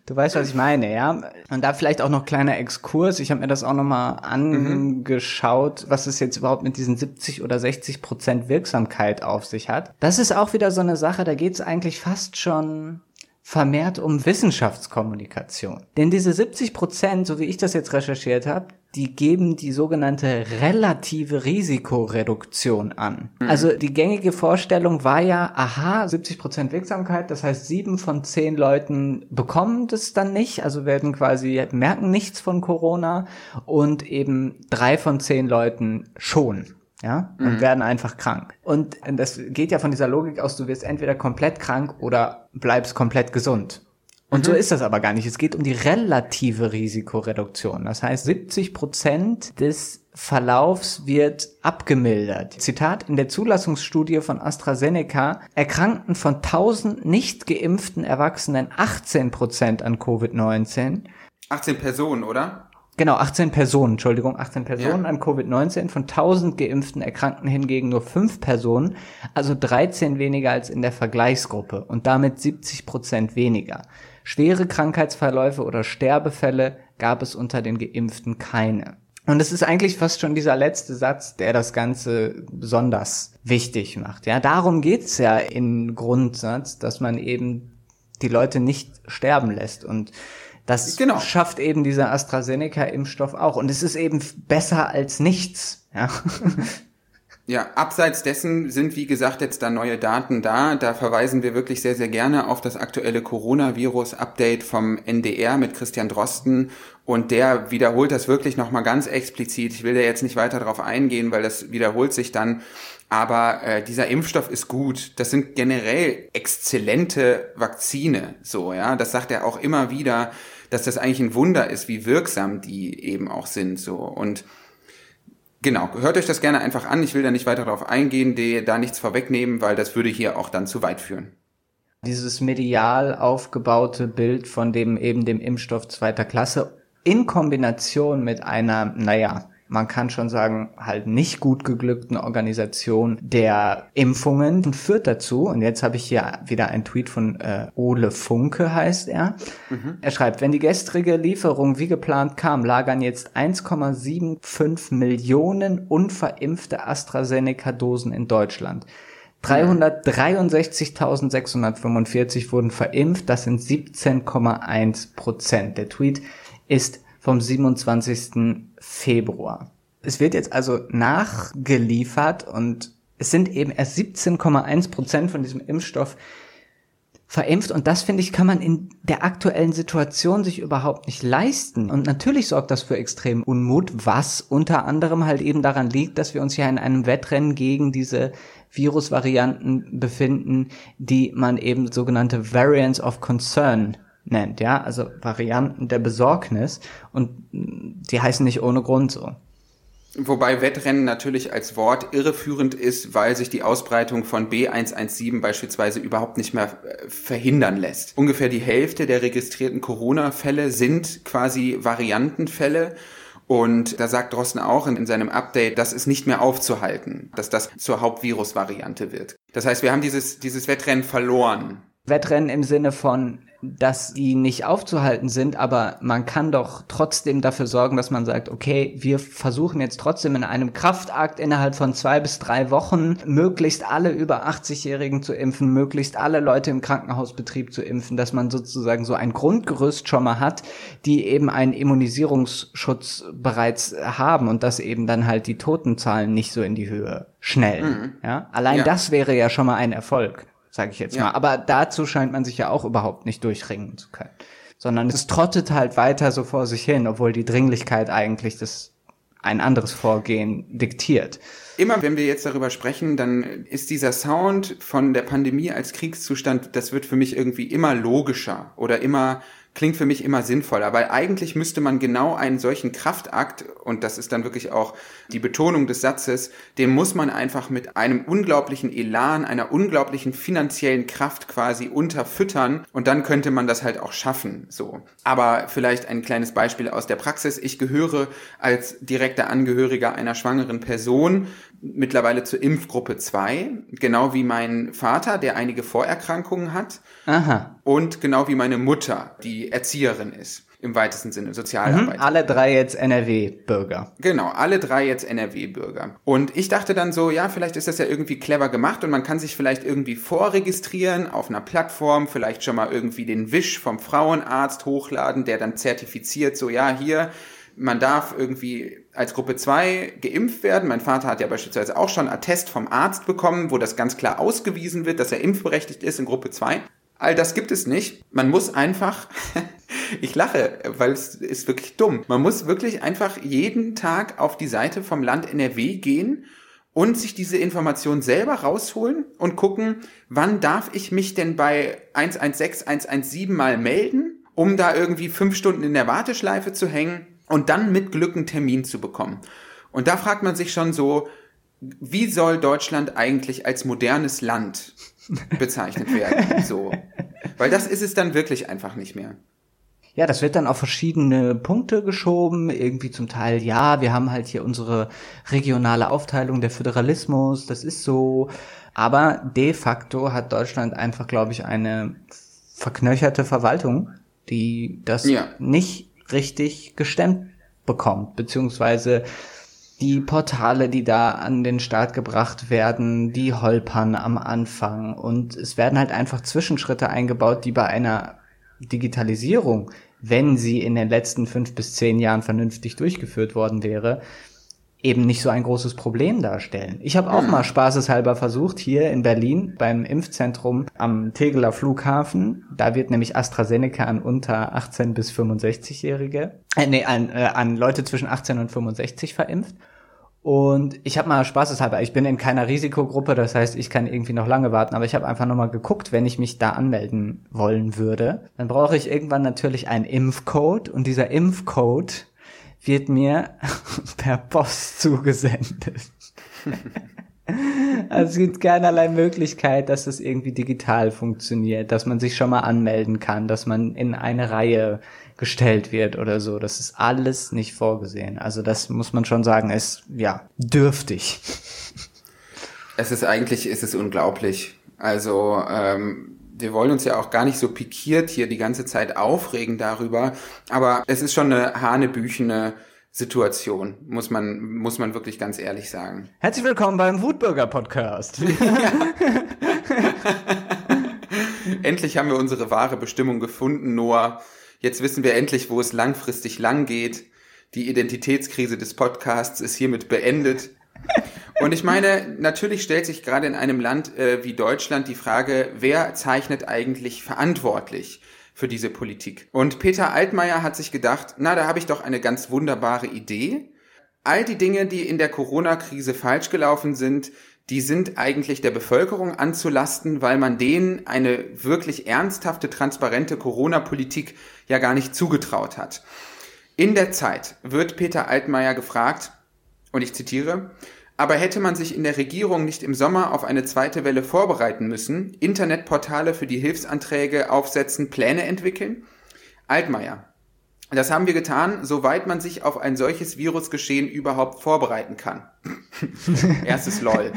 du weißt, was ich meine, ja. Und da vielleicht auch noch kleiner Exkurs. Ich habe mir das auch nochmal angeschaut, was es jetzt überhaupt mit diesen 70 oder 60 Prozent Wirksamkeit auf sich hat. Das ist auch wieder so eine Sache, da geht's eigentlich fast schon vermehrt um Wissenschaftskommunikation. Denn diese 70 Prozent, so wie ich das jetzt recherchiert habe, die geben die sogenannte relative Risikoreduktion an. Mhm. Also die gängige Vorstellung war ja, aha, 70 Prozent Wirksamkeit, das heißt sieben von zehn Leuten bekommen das dann nicht, also werden quasi, merken nichts von Corona und eben drei von zehn Leuten schon ja, und mhm. werden einfach krank. Und das geht ja von dieser Logik aus, du wirst entweder komplett krank oder bleibst komplett gesund. Und mhm. so ist das aber gar nicht. Es geht um die relative Risikoreduktion. Das heißt, 70 Prozent des Verlaufs wird abgemildert. Zitat, in der Zulassungsstudie von AstraZeneca erkrankten von 1000 nicht geimpften Erwachsenen 18 Prozent an Covid-19. 18 Personen, oder? Genau, 18 Personen, Entschuldigung, 18 Personen ja. an Covid-19, von 1000 geimpften Erkrankten hingegen nur 5 Personen, also 13 weniger als in der Vergleichsgruppe und damit 70 Prozent weniger. Schwere Krankheitsverläufe oder Sterbefälle gab es unter den Geimpften keine. Und es ist eigentlich fast schon dieser letzte Satz, der das Ganze besonders wichtig macht. Ja, darum geht's ja im Grundsatz, dass man eben die Leute nicht sterben lässt und das genau. schafft eben dieser AstraZeneca-Impfstoff auch. Und es ist eben besser als nichts. Ja. (laughs) Ja, abseits dessen sind, wie gesagt, jetzt da neue Daten da. Da verweisen wir wirklich sehr, sehr gerne auf das aktuelle Coronavirus-Update vom NDR mit Christian Drosten. Und der wiederholt das wirklich nochmal ganz explizit. Ich will da jetzt nicht weiter darauf eingehen, weil das wiederholt sich dann. Aber äh, dieser Impfstoff ist gut. Das sind generell exzellente Vakzine. So, ja. Das sagt er auch immer wieder dass das eigentlich ein Wunder ist, wie wirksam die eben auch sind. So und Genau, hört euch das gerne einfach an. Ich will da nicht weiter darauf eingehen, die, da nichts vorwegnehmen, weil das würde hier auch dann zu weit führen. Dieses medial aufgebaute Bild von dem eben dem Impfstoff zweiter Klasse in Kombination mit einer, naja, man kann schon sagen, halt nicht gut geglückten Organisation der Impfungen und führt dazu, und jetzt habe ich hier wieder einen Tweet von äh, Ole Funke heißt er. Mhm. Er schreibt, wenn die gestrige Lieferung wie geplant kam, lagern jetzt 1,75 Millionen unverimpfte AstraZeneca-Dosen in Deutschland. 363.645 wurden verimpft, das sind 17,1 Prozent. Der Tweet ist vom 27. Februar. Es wird jetzt also nachgeliefert und es sind eben erst 17,1 Prozent von diesem Impfstoff verimpft und das finde ich kann man in der aktuellen Situation sich überhaupt nicht leisten und natürlich sorgt das für extrem Unmut, was unter anderem halt eben daran liegt, dass wir uns ja in einem Wettrennen gegen diese Virusvarianten befinden, die man eben sogenannte Variants of Concern nennt, ja, also Varianten der Besorgnis und die heißen nicht ohne Grund so. Wobei Wettrennen natürlich als Wort irreführend ist, weil sich die Ausbreitung von B117 beispielsweise überhaupt nicht mehr äh, verhindern lässt. Ungefähr die Hälfte der registrierten Corona-Fälle sind quasi Variantenfälle. Und da sagt Drosten auch in, in, seinem Update, das ist nicht mehr aufzuhalten, dass das zur Hauptvirus-Variante wird. Das heißt, wir haben dieses, dieses Wettrennen verloren. Wettrennen im Sinne von dass die nicht aufzuhalten sind, aber man kann doch trotzdem dafür sorgen, dass man sagt, okay, wir versuchen jetzt trotzdem in einem Kraftakt innerhalb von zwei bis drei Wochen möglichst alle über 80-Jährigen zu impfen, möglichst alle Leute im Krankenhausbetrieb zu impfen, dass man sozusagen so ein Grundgerüst schon mal hat, die eben einen Immunisierungsschutz bereits haben und dass eben dann halt die Totenzahlen nicht so in die Höhe schnellen. Mhm. Ja, allein ja. das wäre ja schon mal ein Erfolg sage ich jetzt ja. mal. Aber dazu scheint man sich ja auch überhaupt nicht durchringen zu können. Sondern es trottet halt weiter so vor sich hin, obwohl die Dringlichkeit eigentlich das ein anderes Vorgehen diktiert. Immer wenn wir jetzt darüber sprechen, dann ist dieser Sound von der Pandemie als Kriegszustand, das wird für mich irgendwie immer logischer oder immer klingt für mich immer sinnvoller, weil eigentlich müsste man genau einen solchen Kraftakt, und das ist dann wirklich auch die Betonung des Satzes, den muss man einfach mit einem unglaublichen Elan, einer unglaublichen finanziellen Kraft quasi unterfüttern und dann könnte man das halt auch schaffen, so. Aber vielleicht ein kleines Beispiel aus der Praxis. Ich gehöre als direkter Angehöriger einer schwangeren Person mittlerweile zur Impfgruppe 2, genau wie mein Vater, der einige Vorerkrankungen hat. Aha. Und genau wie meine Mutter, die Erzieherin ist. Im weitesten Sinne, Sozialarbeit. Mhm, alle drei jetzt NRW-Bürger. Genau, alle drei jetzt NRW-Bürger. Und ich dachte dann so, ja, vielleicht ist das ja irgendwie clever gemacht und man kann sich vielleicht irgendwie vorregistrieren auf einer Plattform, vielleicht schon mal irgendwie den Wisch vom Frauenarzt hochladen, der dann zertifiziert, so, ja, hier, man darf irgendwie als Gruppe 2 geimpft werden. Mein Vater hat ja beispielsweise auch schon Attest vom Arzt bekommen, wo das ganz klar ausgewiesen wird, dass er impfberechtigt ist in Gruppe 2. All das gibt es nicht. Man muss einfach, (laughs) ich lache, weil es ist wirklich dumm. Man muss wirklich einfach jeden Tag auf die Seite vom Land NRW gehen und sich diese Information selber rausholen und gucken, wann darf ich mich denn bei 116, 117 mal melden, um da irgendwie fünf Stunden in der Warteschleife zu hängen und dann mit Glück einen Termin zu bekommen. Und da fragt man sich schon so, wie soll Deutschland eigentlich als modernes Land bezeichnet werden? (laughs) So. Weil das ist es dann wirklich einfach nicht mehr. Ja, das wird dann auf verschiedene Punkte geschoben. Irgendwie zum Teil, ja, wir haben halt hier unsere regionale Aufteilung, der Föderalismus, das ist so. Aber de facto hat Deutschland einfach, glaube ich, eine verknöcherte Verwaltung, die das ja. nicht richtig gestemmt bekommt, beziehungsweise die Portale, die da an den Start gebracht werden, die holpern am Anfang. Und es werden halt einfach Zwischenschritte eingebaut, die bei einer Digitalisierung, wenn sie in den letzten fünf bis zehn Jahren vernünftig durchgeführt worden wäre, eben nicht so ein großes Problem darstellen. Ich habe auch hm. mal spaßeshalber versucht, hier in Berlin beim Impfzentrum am Tegeler Flughafen, da wird nämlich AstraZeneca an unter 18 bis 65-Jährige, äh, nee, an, äh, an Leute zwischen 18 und 65 verimpft. Und ich habe mal spaßeshalber, ich bin in keiner Risikogruppe, das heißt, ich kann irgendwie noch lange warten, aber ich habe einfach nochmal geguckt, wenn ich mich da anmelden wollen würde, dann brauche ich irgendwann natürlich einen Impfcode und dieser Impfcode wird mir (laughs) per Post zugesendet. (laughs) Also es gibt keinerlei Möglichkeit, dass es irgendwie digital funktioniert, dass man sich schon mal anmelden kann, dass man in eine Reihe gestellt wird oder so. Das ist alles nicht vorgesehen. Also das muss man schon sagen, ist ja dürftig. Es ist eigentlich, ist es unglaublich. Also ähm, wir wollen uns ja auch gar nicht so pikiert hier die ganze Zeit aufregen darüber, aber es ist schon eine hanebüchene Situation, muss man, muss man wirklich ganz ehrlich sagen. Herzlich willkommen beim Wutbürger Podcast. (laughs) (laughs) endlich haben wir unsere wahre Bestimmung gefunden, Noah. Jetzt wissen wir endlich, wo es langfristig lang geht. Die Identitätskrise des Podcasts ist hiermit beendet. Und ich meine, natürlich stellt sich gerade in einem Land äh, wie Deutschland die Frage, wer zeichnet eigentlich verantwortlich für diese Politik? Und Peter Altmaier hat sich gedacht, na, da habe ich doch eine ganz wunderbare Idee. All die Dinge, die in der Corona-Krise falsch gelaufen sind, die sind eigentlich der Bevölkerung anzulasten, weil man denen eine wirklich ernsthafte, transparente Corona-Politik ja gar nicht zugetraut hat. In der Zeit wird Peter Altmaier gefragt, Und ich zitiere, aber hätte man sich in der Regierung nicht im Sommer auf eine zweite Welle vorbereiten müssen, Internetportale für die Hilfsanträge aufsetzen, Pläne entwickeln? Altmaier. Das haben wir getan, soweit man sich auf ein solches Virusgeschehen überhaupt vorbereiten kann. (laughs) Erstes LOL.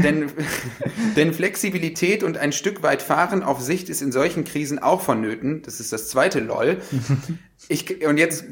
denn, (laughs) denn Flexibilität und ein Stück weit Fahren auf Sicht ist in solchen Krisen auch vonnöten. Das ist das zweite LOL. (laughs) Ich, und jetzt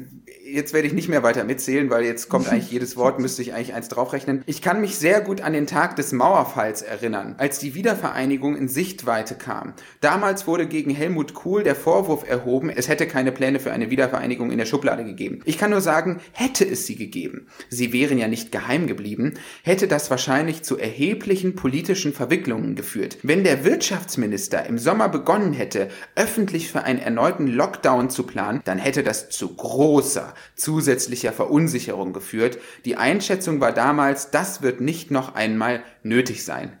jetzt werde ich nicht mehr weiter mitzählen, weil jetzt kommt eigentlich jedes (laughs) Wort, müsste ich eigentlich eins draufrechnen. Ich kann mich sehr gut an den Tag des Mauerfalls erinnern, als die Wiedervereinigung in Sichtweite kam. Damals wurde gegen Helmut Kohl der Vorwurf erhoben, es hätte keine Pläne für eine Wiedervereinigung in der Schublade gegeben. Ich kann nur sagen, hätte es sie gegeben, sie wären ja nicht geheim geblieben, hätte das wahrscheinlich zu erheblichen politischen Verwicklungen geführt. Wenn der Wirtschaftsminister im Sommer begonnen hätte, öffentlich für einen erneuten Lockdown zu planen, dann hätte das zu großer, zusätzlicher Verunsicherung geführt. Die Einschätzung war damals, das wird nicht noch einmal nötig sein.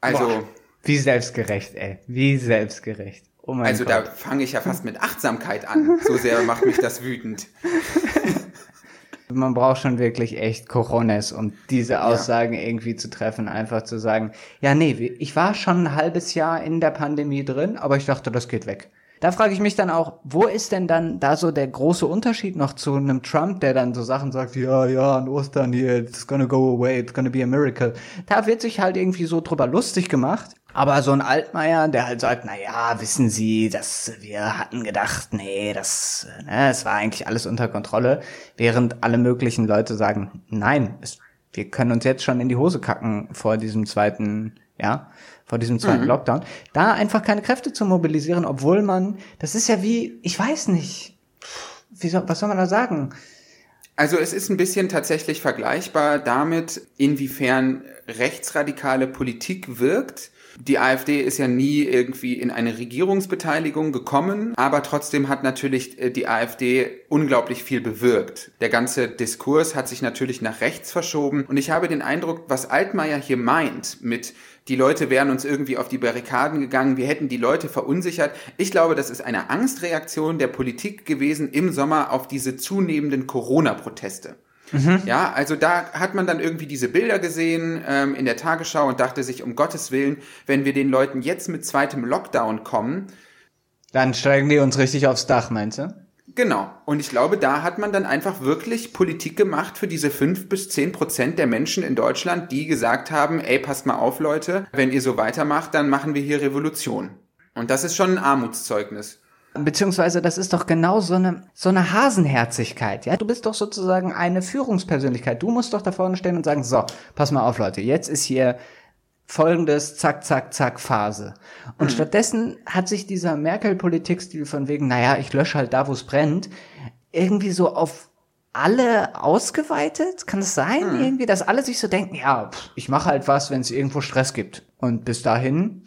Also. Boah, wie selbstgerecht, ey. Wie selbstgerecht. Oh mein also Gott. da fange ich ja fast mit Achtsamkeit an. So sehr macht mich das wütend. (laughs) Man braucht schon wirklich echt Corones, um diese Aussagen ja. irgendwie zu treffen. Einfach zu sagen, ja, nee, ich war schon ein halbes Jahr in der Pandemie drin, aber ich dachte, das geht weg. Da frage ich mich dann auch, wo ist denn dann da so der große Unterschied noch zu einem Trump, der dann so Sachen sagt, ja, ja, an Ostern hier, it's gonna go away, it's gonna be a miracle. Da wird sich halt irgendwie so drüber lustig gemacht. Aber so ein Altmaier, der halt sagt, na ja, wissen Sie, dass wir hatten gedacht, nee, das, ne, es war eigentlich alles unter Kontrolle, während alle möglichen Leute sagen, nein, es, wir können uns jetzt schon in die Hose kacken vor diesem zweiten, ja, vor diesem zweiten mhm. Lockdown, da einfach keine Kräfte zu mobilisieren, obwohl man, das ist ja wie, ich weiß nicht, wie soll, was soll man da sagen? Also es ist ein bisschen tatsächlich vergleichbar damit, inwiefern rechtsradikale Politik wirkt. Die AfD ist ja nie irgendwie in eine Regierungsbeteiligung gekommen, aber trotzdem hat natürlich äh, die AfD unglaublich viel bewirkt. Der ganze Diskurs hat sich natürlich nach rechts verschoben und ich habe den Eindruck, was Altmaier hier meint mit die Leute wären uns irgendwie auf die Barrikaden gegangen, wir hätten die Leute verunsichert. Ich glaube, das ist eine Angstreaktion der Politik gewesen im Sommer auf diese zunehmenden Corona-Proteste. Mhm. Ja, also da hat man dann irgendwie diese Bilder gesehen ähm, in der Tagesschau und dachte sich, um Gottes Willen, wenn wir den Leuten jetzt mit zweitem Lockdown kommen. Dann steigen die uns richtig aufs Dach, meinst du? Genau. Und ich glaube, da hat man dann einfach wirklich Politik gemacht für diese fünf bis zehn Prozent der Menschen in Deutschland, die gesagt haben, ey, passt mal auf, Leute, wenn ihr so weitermacht, dann machen wir hier Revolution. Und das ist schon ein Armutszeugnis. Beziehungsweise das ist doch genau so eine, so eine Hasenherzigkeit, ja? Du bist doch sozusagen eine Führungspersönlichkeit. Du musst doch da vorne stehen und sagen, so, pass mal auf, Leute, jetzt ist hier folgendes Zack, Zack, Zack Phase. Und mhm. stattdessen hat sich dieser Merkel-Politikstil von wegen, naja, ich lösche halt da, wo es brennt, irgendwie so auf alle ausgeweitet? Kann es sein, mhm. irgendwie, dass alle sich so denken, ja, ich mache halt was, wenn es irgendwo Stress gibt. Und bis dahin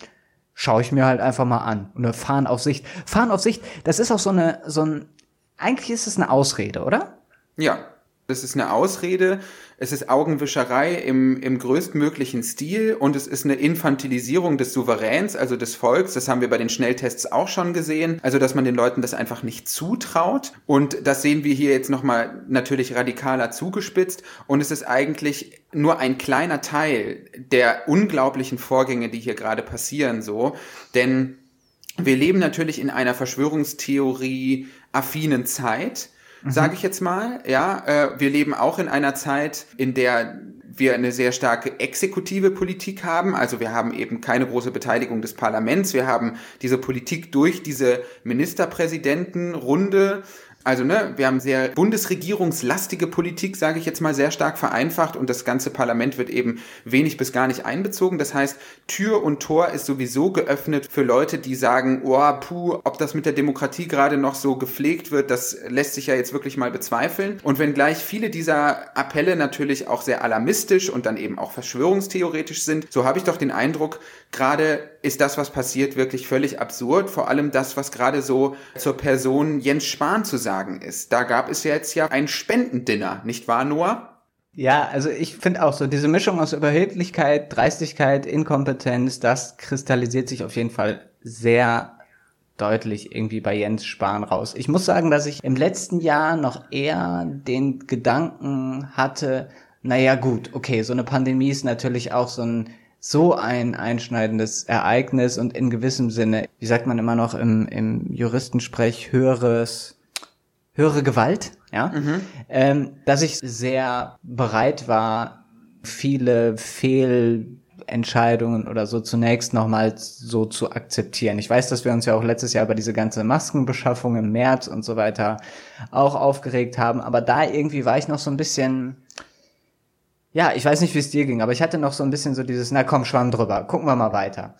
schaue ich mir halt einfach mal an. Und fahren auf Sicht. Fahren auf Sicht, das ist auch so eine, so ein, eigentlich ist es eine Ausrede, oder? Ja, das ist eine Ausrede, es ist Augenwischerei im, im größtmöglichen Stil und es ist eine Infantilisierung des Souveräns, also des Volks. Das haben wir bei den Schnelltests auch schon gesehen. Also, dass man den Leuten das einfach nicht zutraut. Und das sehen wir hier jetzt nochmal natürlich radikaler zugespitzt. Und es ist eigentlich nur ein kleiner Teil der unglaublichen Vorgänge, die hier gerade passieren, so. Denn wir leben natürlich in einer Verschwörungstheorie affinen Zeit mhm. sage ich jetzt mal. Ja, äh, wir leben auch in einer Zeit, in der wir eine sehr starke exekutive Politik haben. Also wir haben eben keine große Beteiligung des Parlaments. Wir haben diese Politik durch diese Ministerpräsidentenrunde also ne, wir haben sehr bundesregierungslastige Politik, sage ich jetzt mal sehr stark vereinfacht und das ganze Parlament wird eben wenig bis gar nicht einbezogen. Das heißt, Tür und Tor ist sowieso geöffnet für Leute, die sagen, oh, puh, ob das mit der Demokratie gerade noch so gepflegt wird, das lässt sich ja jetzt wirklich mal bezweifeln. Und wenngleich viele dieser Appelle natürlich auch sehr alarmistisch und dann eben auch verschwörungstheoretisch sind, so habe ich doch den Eindruck, gerade ist das, was passiert, wirklich völlig absurd. Vor allem das, was gerade so zur Person Jens Spahn zu sagen ist. Da gab es jetzt ja ein Spendendinner, nicht wahr, Noah? Ja, also ich finde auch so, diese Mischung aus Überheblichkeit, Dreistigkeit, Inkompetenz, das kristallisiert sich auf jeden Fall sehr deutlich irgendwie bei Jens Spahn raus. Ich muss sagen, dass ich im letzten Jahr noch eher den Gedanken hatte, naja gut, okay, so eine Pandemie ist natürlich auch so ein so ein einschneidendes Ereignis und in gewissem Sinne, wie sagt man immer noch im, im Juristensprech, höheres, höhere Gewalt, ja, mhm. ähm, dass ich sehr bereit war, viele Fehlentscheidungen oder so zunächst nochmal so zu akzeptieren. Ich weiß, dass wir uns ja auch letztes Jahr über diese ganze Maskenbeschaffung im März und so weiter auch aufgeregt haben, aber da irgendwie war ich noch so ein bisschen, ja, ich weiß nicht, wie es dir ging, aber ich hatte noch so ein bisschen so dieses, na komm, schwamm drüber, gucken wir mal weiter.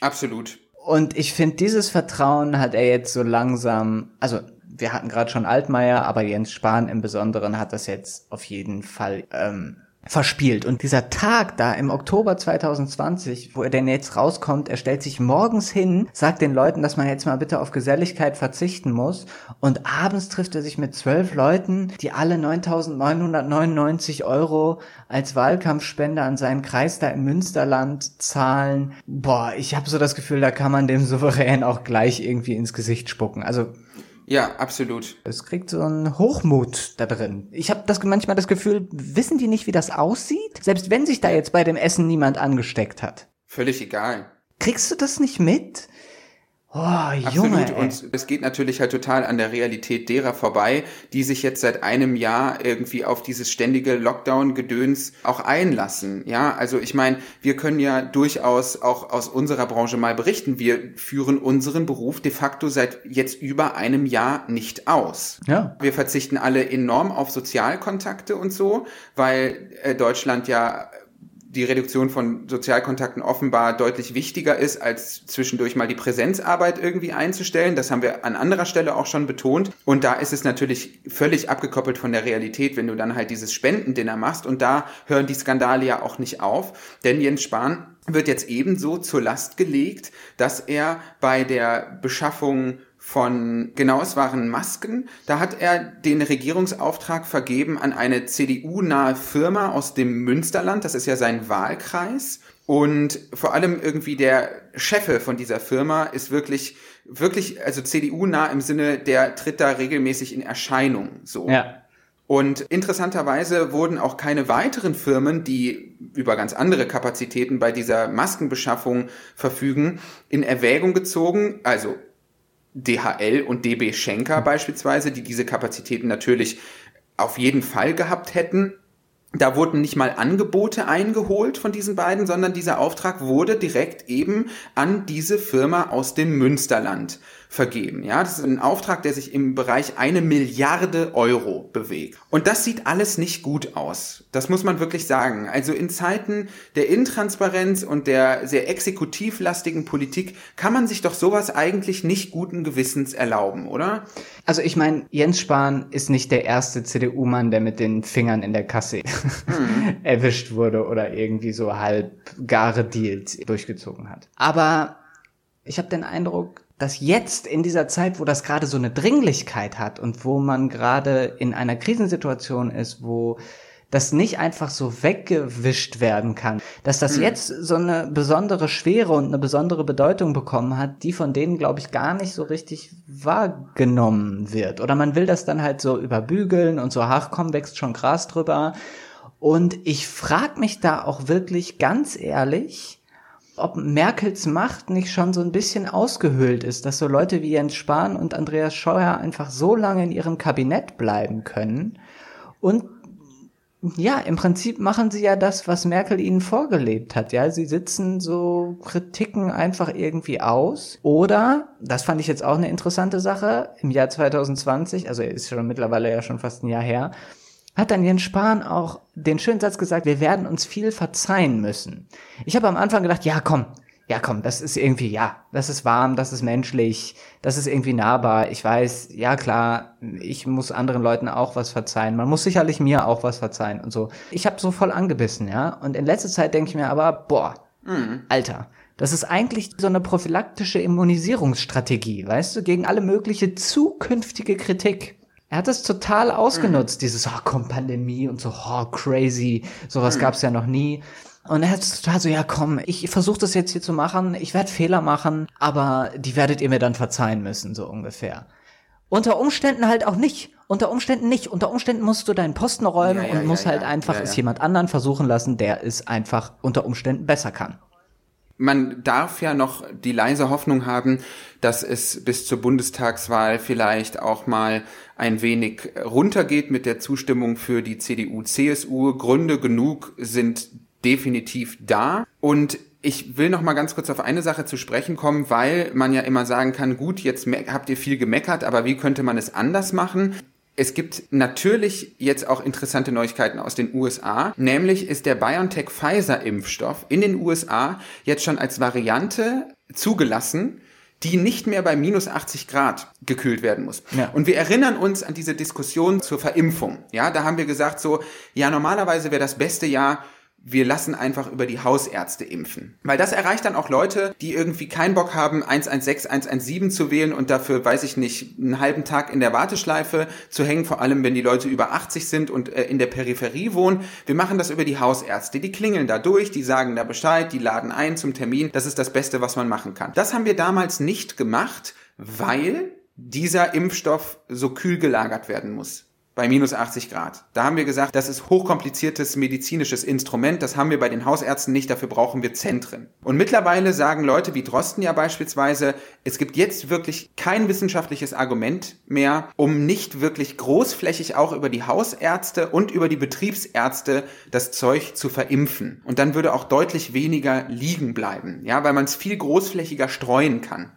Absolut. Und ich finde, dieses Vertrauen hat er jetzt so langsam, also wir hatten gerade schon Altmaier, aber Jens Spahn im Besonderen hat das jetzt auf jeden Fall ähm, verspielt. Und dieser Tag da im Oktober 2020, wo er denn jetzt rauskommt, er stellt sich morgens hin, sagt den Leuten, dass man jetzt mal bitte auf Geselligkeit verzichten muss. Und abends trifft er sich mit zwölf Leuten, die alle 9.999 Euro als Wahlkampfspende an seinen Kreis da im Münsterland zahlen. Boah, ich habe so das Gefühl, da kann man dem Souverän auch gleich irgendwie ins Gesicht spucken. Also ja, absolut. Es kriegt so einen Hochmut da drin. Ich habe das manchmal das Gefühl, wissen die nicht, wie das aussieht? Selbst wenn sich da jetzt bei dem Essen niemand angesteckt hat. Völlig egal. Kriegst du das nicht mit? Oh, Junge, Absolut. Und es geht natürlich halt total an der Realität derer vorbei, die sich jetzt seit einem Jahr irgendwie auf dieses ständige Lockdown-Gedöns auch einlassen. Ja, also ich meine, wir können ja durchaus auch aus unserer Branche mal berichten. Wir führen unseren Beruf de facto seit jetzt über einem Jahr nicht aus. Ja. Wir verzichten alle enorm auf Sozialkontakte und so, weil äh, Deutschland ja die Reduktion von Sozialkontakten offenbar deutlich wichtiger ist, als zwischendurch mal die Präsenzarbeit irgendwie einzustellen. Das haben wir an anderer Stelle auch schon betont. Und da ist es natürlich völlig abgekoppelt von der Realität, wenn du dann halt dieses Spendendinner machst. Und da hören die Skandale ja auch nicht auf. Denn Jens Spahn wird jetzt ebenso zur Last gelegt, dass er bei der Beschaffung von, genau, es waren Masken. Da hat er den Regierungsauftrag vergeben an eine CDU-nahe Firma aus dem Münsterland. Das ist ja sein Wahlkreis. Und vor allem irgendwie der Chefe von dieser Firma ist wirklich, wirklich, also CDU-nah im Sinne, der tritt da regelmäßig in Erscheinung, so. Ja. Und interessanterweise wurden auch keine weiteren Firmen, die über ganz andere Kapazitäten bei dieser Maskenbeschaffung verfügen, in Erwägung gezogen. Also DHL und DB Schenker beispielsweise, die diese Kapazitäten natürlich auf jeden Fall gehabt hätten. Da wurden nicht mal Angebote eingeholt von diesen beiden, sondern dieser Auftrag wurde direkt eben an diese Firma aus dem Münsterland vergeben. Ja, das ist ein Auftrag, der sich im Bereich eine Milliarde Euro bewegt. Und das sieht alles nicht gut aus. Das muss man wirklich sagen. Also in Zeiten der Intransparenz und der sehr exekutivlastigen Politik kann man sich doch sowas eigentlich nicht guten Gewissens erlauben, oder? Also ich meine, Jens Spahn ist nicht der erste CDU-Mann, der mit den Fingern in der Kasse mhm. (laughs) erwischt wurde oder irgendwie so halb gare Deals durchgezogen hat. Aber ich habe den Eindruck, dass jetzt in dieser Zeit, wo das gerade so eine Dringlichkeit hat und wo man gerade in einer Krisensituation ist, wo das nicht einfach so weggewischt werden kann, dass das mhm. jetzt so eine besondere Schwere und eine besondere Bedeutung bekommen hat, die von denen, glaube ich, gar nicht so richtig wahrgenommen wird. Oder man will das dann halt so überbügeln und so, ach komm, wächst schon Gras drüber. Und ich frage mich da auch wirklich ganz ehrlich, ob Merkels Macht nicht schon so ein bisschen ausgehöhlt ist, dass so Leute wie Jens Spahn und Andreas Scheuer einfach so lange in ihrem Kabinett bleiben können. Und ja, im Prinzip machen sie ja das, was Merkel ihnen vorgelebt hat. Ja, sie sitzen so Kritiken einfach irgendwie aus. Oder, das fand ich jetzt auch eine interessante Sache, im Jahr 2020, also ist schon mittlerweile ja schon fast ein Jahr her, hat dann Jens Spahn auch den schönen Satz gesagt, wir werden uns viel verzeihen müssen. Ich habe am Anfang gedacht, ja komm, ja komm, das ist irgendwie, ja, das ist warm, das ist menschlich, das ist irgendwie nahbar. Ich weiß, ja klar, ich muss anderen Leuten auch was verzeihen. Man muss sicherlich mir auch was verzeihen und so. Ich habe so voll angebissen, ja. Und in letzter Zeit denke ich mir aber, boah, mhm. Alter, das ist eigentlich so eine prophylaktische Immunisierungsstrategie, weißt du, gegen alle mögliche zukünftige Kritik. Er hat es total ausgenutzt, mhm. dieses, oh, komm, Pandemie und so, oh, crazy, sowas mhm. gab's ja noch nie. Und er hat total so, ja komm, ich versuche das jetzt hier zu machen, ich werde Fehler machen, aber die werdet ihr mir dann verzeihen müssen, so ungefähr. Unter Umständen halt auch nicht. Unter Umständen nicht. Unter Umständen musst du deinen Posten räumen ja, ja, und musst ja, halt einfach es jemand anderen versuchen lassen, der es einfach unter Umständen besser kann man darf ja noch die leise Hoffnung haben, dass es bis zur Bundestagswahl vielleicht auch mal ein wenig runtergeht mit der Zustimmung für die CDU, CSU. Gründe genug sind definitiv da. Und ich will noch mal ganz kurz auf eine Sache zu sprechen kommen, weil man ja immer sagen kann, gut, jetzt habt ihr viel gemeckert, aber wie könnte man es anders machen? Es gibt natürlich jetzt auch interessante Neuigkeiten aus den USA. Nämlich ist der BioNTech-Pfizer-Impfstoff in den USA jetzt schon als Variante zugelassen, die nicht mehr bei minus 80 Grad gekühlt werden muss. Ja. Und wir erinnern uns an diese Diskussion zur Verimpfung. Ja, da haben wir gesagt so, ja, normalerweise wäre das beste Jahr wir lassen einfach über die Hausärzte impfen. Weil das erreicht dann auch Leute, die irgendwie keinen Bock haben, 116, 117 zu wählen und dafür, weiß ich nicht, einen halben Tag in der Warteschleife zu hängen, vor allem wenn die Leute über 80 sind und äh, in der Peripherie wohnen. Wir machen das über die Hausärzte. Die klingeln da durch, die sagen da Bescheid, die laden ein zum Termin. Das ist das Beste, was man machen kann. Das haben wir damals nicht gemacht, weil dieser Impfstoff so kühl gelagert werden muss bei minus 80 Grad. Da haben wir gesagt, das ist hochkompliziertes medizinisches Instrument, das haben wir bei den Hausärzten nicht, dafür brauchen wir Zentren. Und mittlerweile sagen Leute wie Drosten ja beispielsweise, es gibt jetzt wirklich kein wissenschaftliches Argument mehr, um nicht wirklich großflächig auch über die Hausärzte und über die Betriebsärzte das Zeug zu verimpfen. Und dann würde auch deutlich weniger liegen bleiben, ja, weil man es viel großflächiger streuen kann.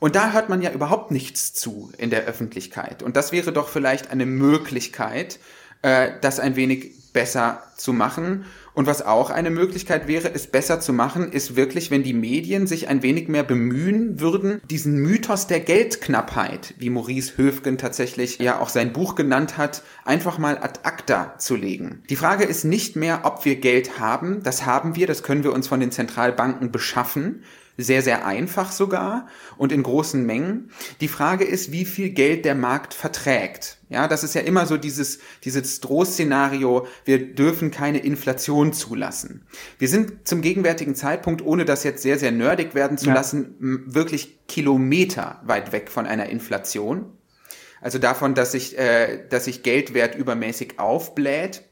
Und da hört man ja überhaupt nichts zu in der Öffentlichkeit. Und das wäre doch vielleicht eine Möglichkeit, äh, das ein wenig besser zu machen. Und was auch eine Möglichkeit wäre, es besser zu machen, ist wirklich, wenn die Medien sich ein wenig mehr bemühen würden, diesen Mythos der Geldknappheit, wie Maurice Höfgen tatsächlich ja auch sein Buch genannt hat, einfach mal ad acta zu legen. Die Frage ist nicht mehr, ob wir Geld haben. Das haben wir, das können wir uns von den Zentralbanken beschaffen sehr, sehr einfach sogar und in großen Mengen. Die Frage ist, wie viel Geld der Markt verträgt. Ja, das ist ja immer so dieses, dieses Drohszenario, wir dürfen keine Inflation zulassen. Wir sind zum gegenwärtigen Zeitpunkt, ohne das jetzt sehr, sehr nerdig werden zu ja. lassen, wirklich Kilometer weit weg von einer Inflation. Also davon, dass sich, äh, dass sich Geldwert übermäßig aufbläht.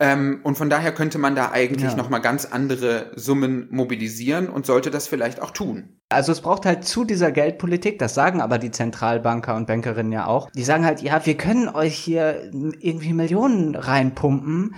Ähm, und von daher könnte man da eigentlich ja. nochmal ganz andere Summen mobilisieren und sollte das vielleicht auch tun. Also es braucht halt zu dieser Geldpolitik, das sagen aber die Zentralbanker und Bankerinnen ja auch. Die sagen halt, ja, wir können euch hier irgendwie Millionen reinpumpen,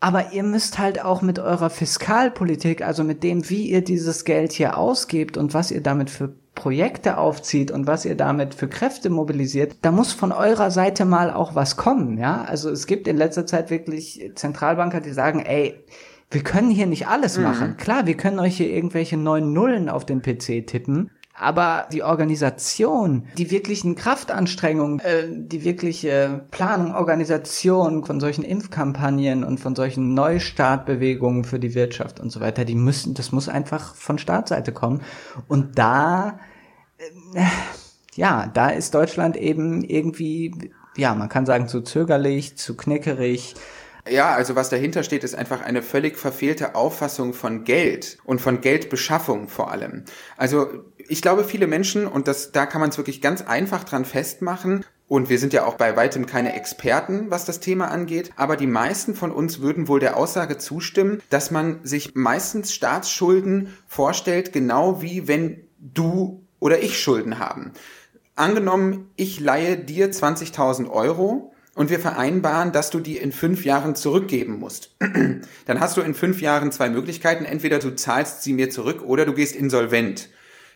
aber ihr müsst halt auch mit eurer Fiskalpolitik, also mit dem, wie ihr dieses Geld hier ausgebt und was ihr damit für Projekte aufzieht und was ihr damit für Kräfte mobilisiert, da muss von eurer Seite mal auch was kommen, ja? Also es gibt in letzter Zeit wirklich Zentralbanker, die sagen, ey, wir können hier nicht alles mhm. machen. Klar, wir können euch hier irgendwelche neuen Nullen auf den PC tippen, aber die Organisation, die wirklichen Kraftanstrengungen, äh, die wirkliche Planung, Organisation von solchen Impfkampagnen und von solchen Neustartbewegungen für die Wirtschaft und so weiter, die müssen, das muss einfach von Startseite kommen. Und da, äh, ja, da ist Deutschland eben irgendwie, ja, man kann sagen, zu zögerlich, zu knickerig, ja, also was dahinter steht, ist einfach eine völlig verfehlte Auffassung von Geld und von Geldbeschaffung vor allem. Also ich glaube, viele Menschen, und das, da kann man es wirklich ganz einfach dran festmachen, und wir sind ja auch bei weitem keine Experten, was das Thema angeht. Aber die meisten von uns würden wohl der Aussage zustimmen, dass man sich meistens Staatsschulden vorstellt, genau wie wenn du oder ich Schulden haben. Angenommen, ich leihe dir 20.000 Euro und wir vereinbaren, dass du die in fünf Jahren zurückgeben musst. (clears throat) Dann hast du in fünf Jahren zwei Möglichkeiten. Entweder du zahlst sie mir zurück oder du gehst insolvent.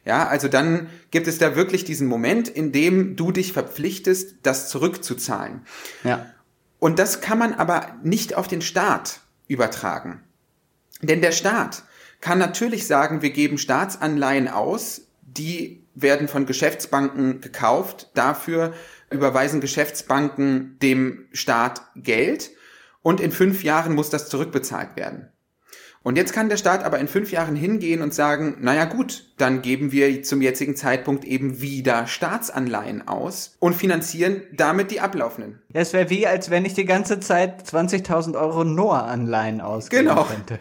Ja, also dann gibt es da wirklich diesen Moment, in dem du dich verpflichtest, das zurückzuzahlen. Ja. Und das kann man aber nicht auf den Staat übertragen. Denn der Staat kann natürlich sagen, wir geben Staatsanleihen aus, die werden von Geschäftsbanken gekauft, dafür überweisen Geschäftsbanken dem Staat Geld und in fünf Jahren muss das zurückbezahlt werden. Und jetzt kann der Staat aber in fünf Jahren hingehen und sagen, naja gut, dann geben wir zum jetzigen Zeitpunkt eben wieder Staatsanleihen aus und finanzieren damit die ablaufenden. Es wäre wie, als wenn ich die ganze Zeit 20.000 Euro Noah-Anleihen ausgeben genau. könnte.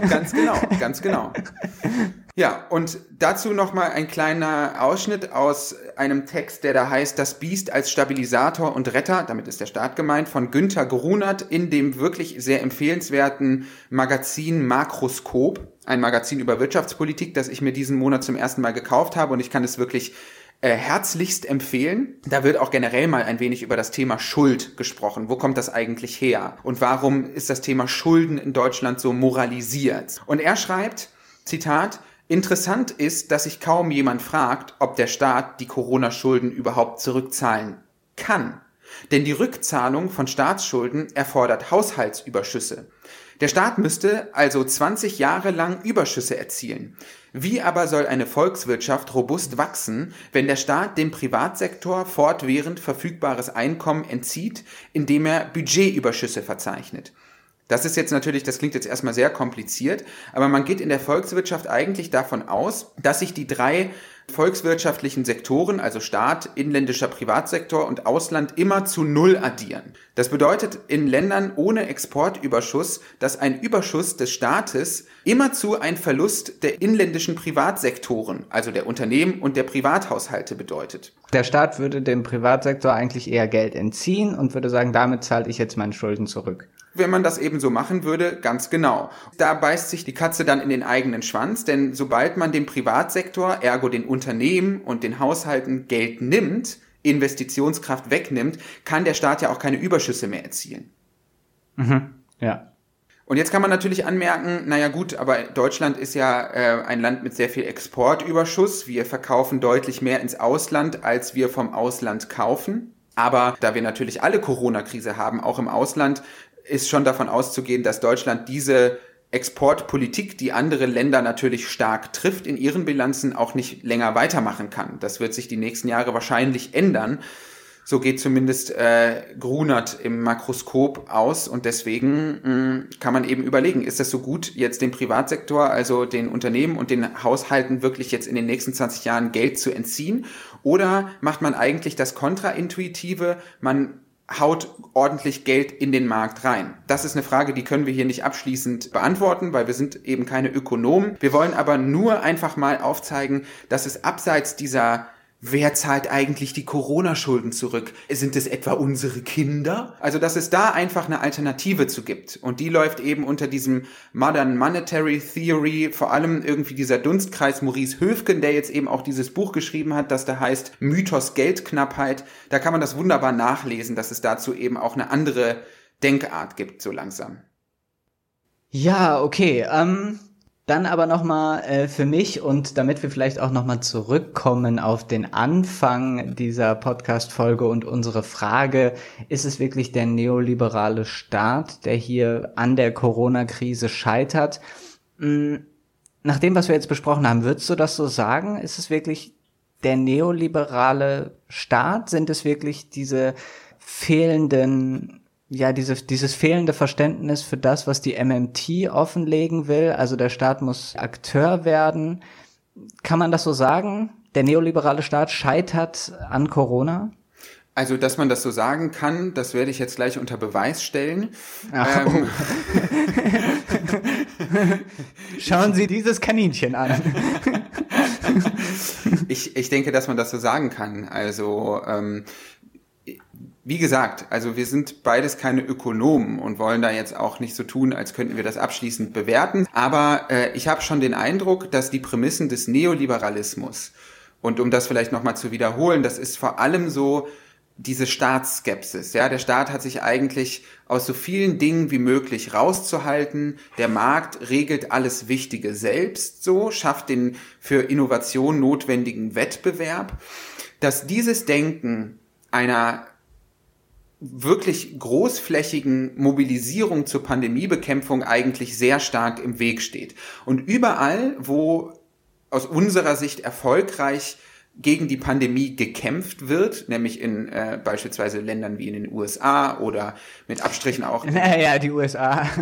(laughs) ganz genau, ganz genau. (laughs) Ja, und dazu nochmal ein kleiner Ausschnitt aus einem Text, der da heißt, das Biest als Stabilisator und Retter, damit ist der Staat gemeint, von Günther Grunert in dem wirklich sehr empfehlenswerten Magazin Makroskop, ein Magazin über Wirtschaftspolitik, das ich mir diesen Monat zum ersten Mal gekauft habe und ich kann es wirklich äh, herzlichst empfehlen. Da wird auch generell mal ein wenig über das Thema Schuld gesprochen. Wo kommt das eigentlich her? Und warum ist das Thema Schulden in Deutschland so moralisiert? Und er schreibt, Zitat, Interessant ist, dass sich kaum jemand fragt, ob der Staat die Corona-Schulden überhaupt zurückzahlen kann. Denn die Rückzahlung von Staatsschulden erfordert Haushaltsüberschüsse. Der Staat müsste also 20 Jahre lang Überschüsse erzielen. Wie aber soll eine Volkswirtschaft robust wachsen, wenn der Staat dem Privatsektor fortwährend verfügbares Einkommen entzieht, indem er Budgetüberschüsse verzeichnet? Das ist jetzt natürlich, das klingt jetzt erstmal sehr kompliziert, aber man geht in der Volkswirtschaft eigentlich davon aus, dass sich die drei volkswirtschaftlichen Sektoren, also Staat, inländischer Privatsektor und Ausland, immer zu Null addieren. Das bedeutet in Ländern ohne Exportüberschuss, dass ein Überschuss des Staates immerzu ein Verlust der inländischen Privatsektoren, also der Unternehmen und der Privathaushalte bedeutet. Der Staat würde dem Privatsektor eigentlich eher Geld entziehen und würde sagen, damit zahle ich jetzt meine Schulden zurück wenn man das eben so machen würde, ganz genau. Da beißt sich die Katze dann in den eigenen Schwanz, denn sobald man dem Privatsektor, ergo den Unternehmen und den Haushalten Geld nimmt, Investitionskraft wegnimmt, kann der Staat ja auch keine Überschüsse mehr erzielen. Mhm. Ja. Und jetzt kann man natürlich anmerken, naja gut, aber Deutschland ist ja äh, ein Land mit sehr viel Exportüberschuss. Wir verkaufen deutlich mehr ins Ausland, als wir vom Ausland kaufen. Aber da wir natürlich alle Corona-Krise haben, auch im Ausland, ist schon davon auszugehen, dass Deutschland diese Exportpolitik, die andere Länder natürlich stark trifft in ihren Bilanzen, auch nicht länger weitermachen kann. Das wird sich die nächsten Jahre wahrscheinlich ändern. So geht zumindest äh, Grunert im Makroskop aus und deswegen mh, mm, kann man eben überlegen, ist das so gut, jetzt dem Privatsektor, also den Unternehmen und den Haushalten wirklich jetzt in den nächsten 20 Jahren Geld zu entziehen? Oder macht man eigentlich das Kontraintuitive, man haut ordentlich Geld in den Markt rein? Das ist eine Frage, die können wir hier nicht abschließend beantworten, weil wir sind eben keine Ökonomen. Wir wollen aber nur einfach mal aufzeigen, dass es abseits dieser Wer zahlt eigentlich die Corona-Schulden zurück? Sind es etwa unsere Kinder? Also, dass es da einfach eine Alternative zu gibt. Und die läuft eben unter diesem Modern Monetary Theory, vor allem irgendwie dieser Dunstkreis Maurice Höfgen, der jetzt eben auch dieses Buch geschrieben hat, das da heißt Mythos Geldknappheit. Da kann man das wunderbar nachlesen, dass es dazu eben auch eine andere Denkart gibt, so langsam. Ja, okay. Ähm, dann aber nochmal äh, für mich und damit wir vielleicht auch nochmal zurückkommen auf den Anfang dieser Podcast-Folge und unsere Frage, ist es wirklich der neoliberale Staat, der hier an der Corona-Krise scheitert? Hm, nach dem, was wir jetzt besprochen haben, würdest du das so sagen? Ist es wirklich der neoliberale Staat? Sind es wirklich diese fehlenden ja, diese, dieses fehlende Verständnis für das, was die MMT offenlegen will. Also der Staat muss Akteur werden. Kann man das so sagen? Der neoliberale Staat scheitert an Corona? Also, dass man das so sagen kann, das werde ich jetzt gleich unter Beweis stellen. Ach, ähm. (laughs) Schauen Sie dieses Kaninchen an. ich, ich denke, dass man das so sagen kann. Also, ähm, wie gesagt, also wir sind beides keine Ökonomen und wollen da jetzt auch nicht so tun, als könnten wir das abschließend bewerten. Aber äh, ich habe schon den Eindruck, dass die Prämissen des Neoliberalismus, und um das vielleicht nochmal zu wiederholen, das ist vor allem so diese Staatsskepsis. Ja, der Staat hat sich eigentlich aus so vielen Dingen wie möglich rauszuhalten. Der Markt regelt alles Wichtige selbst so, schafft den für Innovation notwendigen Wettbewerb. Dass dieses Denken einer wirklich großflächigen Mobilisierung zur Pandemiebekämpfung eigentlich sehr stark im Weg steht. Und überall, wo aus unserer Sicht erfolgreich gegen die Pandemie gekämpft wird, nämlich in äh, beispielsweise Ländern wie in den USA oder mit Abstrichen auch. Naja, die USA. (laughs)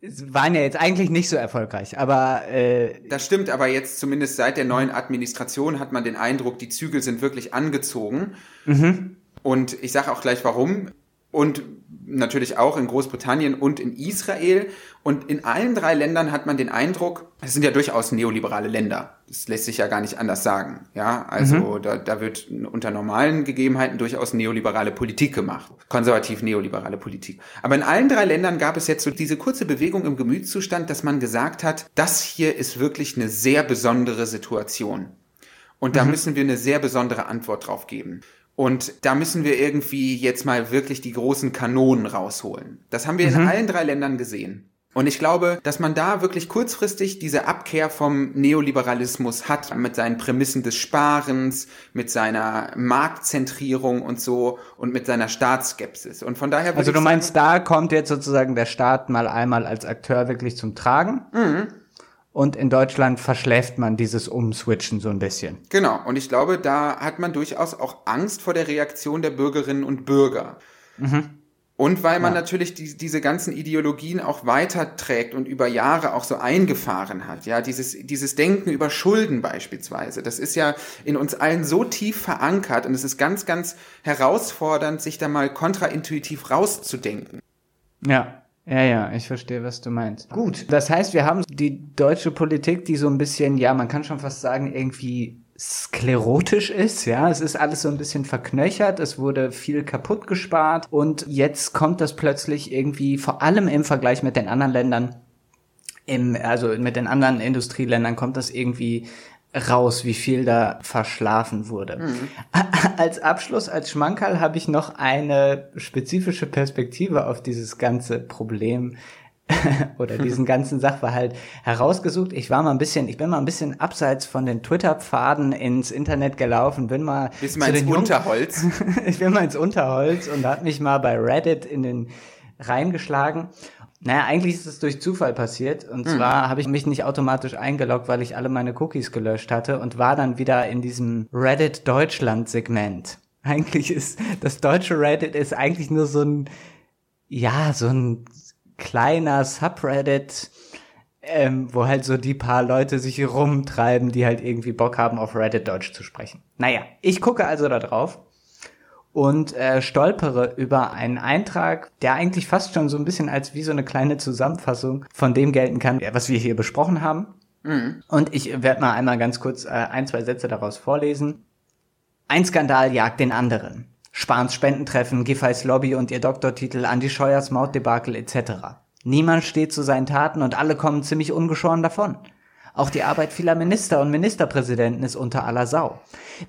waren ja jetzt eigentlich nicht so erfolgreich, aber äh, das stimmt. Aber jetzt zumindest seit der neuen Administration hat man den Eindruck, die Zügel sind wirklich angezogen. Mhm. Und ich sage auch gleich warum. Und natürlich auch in Großbritannien und in Israel. Und in allen drei Ländern hat man den Eindruck, es sind ja durchaus neoliberale Länder. Das lässt sich ja gar nicht anders sagen. Ja, also mhm. da, da wird unter normalen Gegebenheiten durchaus neoliberale Politik gemacht. Konservativ neoliberale Politik. Aber in allen drei Ländern gab es jetzt so diese kurze Bewegung im Gemütszustand, dass man gesagt hat, das hier ist wirklich eine sehr besondere Situation. Und da mhm. müssen wir eine sehr besondere Antwort drauf geben. Und da müssen wir irgendwie jetzt mal wirklich die großen Kanonen rausholen. Das haben wir mhm. in allen drei Ländern gesehen. Und ich glaube, dass man da wirklich kurzfristig diese Abkehr vom Neoliberalismus hat, mit seinen Prämissen des Sparens, mit seiner Marktzentrierung und so und mit seiner Staatsskepsis. Und von daher. Also du meinst, da kommt jetzt sozusagen der Staat mal einmal als Akteur wirklich zum Tragen? Mhm. Und in Deutschland verschläft man dieses Umswitchen so ein bisschen. Genau. Und ich glaube, da hat man durchaus auch Angst vor der Reaktion der Bürgerinnen und Bürger. Mhm. Und weil man ja. natürlich die, diese ganzen Ideologien auch weiterträgt und über Jahre auch so eingefahren hat. Ja, dieses, dieses Denken über Schulden beispielsweise. Das ist ja in uns allen so tief verankert und es ist ganz, ganz herausfordernd, sich da mal kontraintuitiv rauszudenken. Ja. Ja, ja, ich verstehe, was du meinst. Gut, das heißt, wir haben die deutsche Politik, die so ein bisschen, ja, man kann schon fast sagen, irgendwie sklerotisch ist, ja, es ist alles so ein bisschen verknöchert, es wurde viel kaputt gespart und jetzt kommt das plötzlich irgendwie, vor allem im Vergleich mit den anderen Ländern, im, also mit den anderen Industrieländern kommt das irgendwie raus, wie viel da verschlafen wurde. Mhm. (laughs) Als Abschluss, als Schmankerl habe ich noch eine spezifische Perspektive auf dieses ganze Problem (laughs) oder diesen (laughs) ganzen Sachverhalt herausgesucht. Ich war mal ein bisschen, ich bin mal ein bisschen abseits von den Twitter-Pfaden ins Internet gelaufen, bin mal, Bist mal ins Unterholz. ich bin mal ins Unterholz und hat mich mal bei Reddit in den reingeschlagen naja, eigentlich ist es durch Zufall passiert. Und hm. zwar habe ich mich nicht automatisch eingeloggt, weil ich alle meine Cookies gelöscht hatte und war dann wieder in diesem Reddit Deutschland Segment. (laughs) Eigentlich ist das deutsche Reddit ist eigentlich nur so ein, ja, so ein kleiner Subreddit, ähm, wo halt so die paar Leute sich rumtreiben, die halt irgendwie Bock haben, auf Reddit Deutsch zu sprechen. Naja, ich gucke also da drauf und äh, stolpere über einen Eintrag, der eigentlich fast schon so ein bisschen als wie so eine kleine Zusammenfassung von dem gelten kann, was wir hier besprochen haben. Mhm. Und ich werde mal einmal ganz kurz äh, ein, zwei Sätze daraus vorlesen. Ein Skandal jagt den anderen. Spahns Spendentreffen, Giffey's Lobby und ihr Doktortitel, Andy Scheuers Mautdebakel etc. Niemand steht zu seinen Taten und alle kommen ziemlich ungeschoren davon. Auch die Arbeit vieler Minister und Ministerpräsidenten ist unter aller Sau.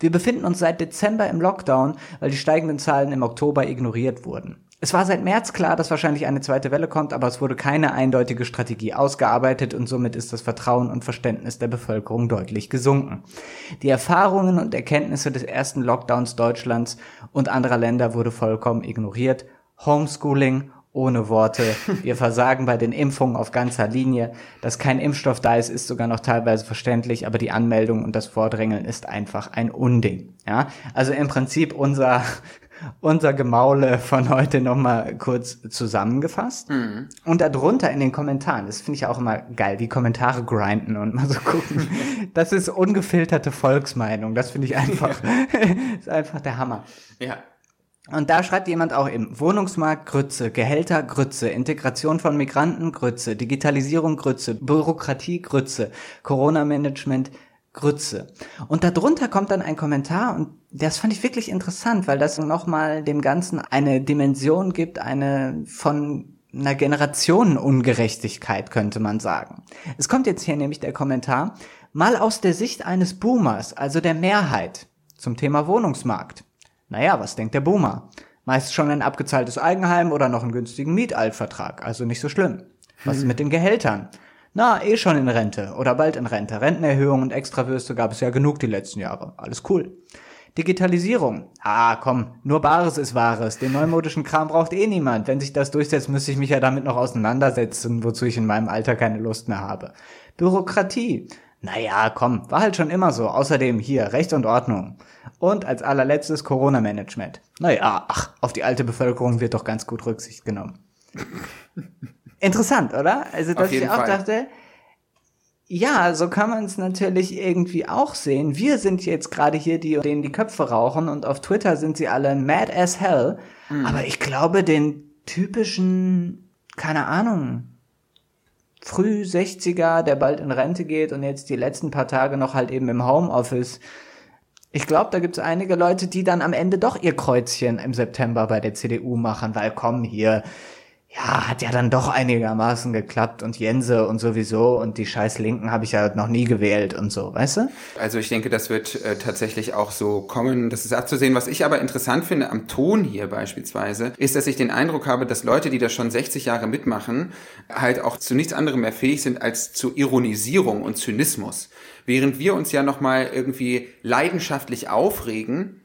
Wir befinden uns seit Dezember im Lockdown, weil die steigenden Zahlen im Oktober ignoriert wurden. Es war seit März klar, dass wahrscheinlich eine zweite Welle kommt, aber es wurde keine eindeutige Strategie ausgearbeitet und somit ist das Vertrauen und Verständnis der Bevölkerung deutlich gesunken. Die Erfahrungen und Erkenntnisse des ersten Lockdowns Deutschlands und anderer Länder wurde vollkommen ignoriert. Homeschooling ohne Worte. Wir versagen bei den Impfungen auf ganzer Linie. Dass kein Impfstoff da ist, ist sogar noch teilweise verständlich, aber die Anmeldung und das Vordrängeln ist einfach ein Unding. Ja, also im Prinzip unser unser Gemaule von heute nochmal kurz zusammengefasst. Mhm. Und darunter in den Kommentaren, das finde ich auch immer geil, die Kommentare grinden und mal so gucken. (laughs) das ist ungefilterte Volksmeinung. Das finde ich einfach, (laughs) ist einfach der Hammer. Ja. Und da schreibt jemand auch eben, Wohnungsmarkt Grütze, Gehälter Grütze, Integration von Migranten Grütze, Digitalisierung Grütze, Bürokratie Grütze, Corona-Management Grütze. Und darunter kommt dann ein Kommentar und das fand ich wirklich interessant, weil das nochmal dem Ganzen eine Dimension gibt, eine von einer Generationenungerechtigkeit, könnte man sagen. Es kommt jetzt hier nämlich der Kommentar, mal aus der Sicht eines Boomers, also der Mehrheit, zum Thema Wohnungsmarkt. Naja, was denkt der Boomer? Meist schon ein abgezahltes Eigenheim oder noch einen günstigen Mietaltvertrag, also nicht so schlimm. Was ist mit den Gehältern? Na, eh schon in Rente oder bald in Rente. Rentenerhöhungen und Extrawürste gab es ja genug die letzten Jahre. Alles cool. Digitalisierung. Ah, komm, nur Bares ist Wahres. Den neumodischen Kram braucht eh niemand. Wenn sich das durchsetzt, müsste ich mich ja damit noch auseinandersetzen, wozu ich in meinem Alter keine Lust mehr habe. Bürokratie. Naja, komm, war halt schon immer so. Außerdem hier Recht und Ordnung. Und als allerletztes Corona-Management. Naja, ach, auf die alte Bevölkerung wird doch ganz gut Rücksicht genommen. (laughs) Interessant, oder? Also, dass ich auch Fall. dachte, ja, so kann man es natürlich irgendwie auch sehen. Wir sind jetzt gerade hier, die denen die Köpfe rauchen und auf Twitter sind sie alle mad as hell. Mhm. Aber ich glaube, den typischen, keine Ahnung, früh 60er, der bald in Rente geht und jetzt die letzten paar Tage noch halt eben im Homeoffice. Ich glaube, da gibt es einige Leute, die dann am Ende doch ihr Kreuzchen im September bei der CDU machen, weil komm hier, ja, hat ja dann doch einigermaßen geklappt und Jense und sowieso und die scheiß Linken habe ich ja noch nie gewählt und so, weißt du? Also ich denke, das wird äh, tatsächlich auch so kommen. Das ist abzusehen. Was ich aber interessant finde am Ton hier beispielsweise, ist, dass ich den Eindruck habe, dass Leute, die das schon 60 Jahre mitmachen, halt auch zu nichts anderem mehr fähig sind als zu Ironisierung und Zynismus. Während wir uns ja nochmal irgendwie leidenschaftlich aufregen,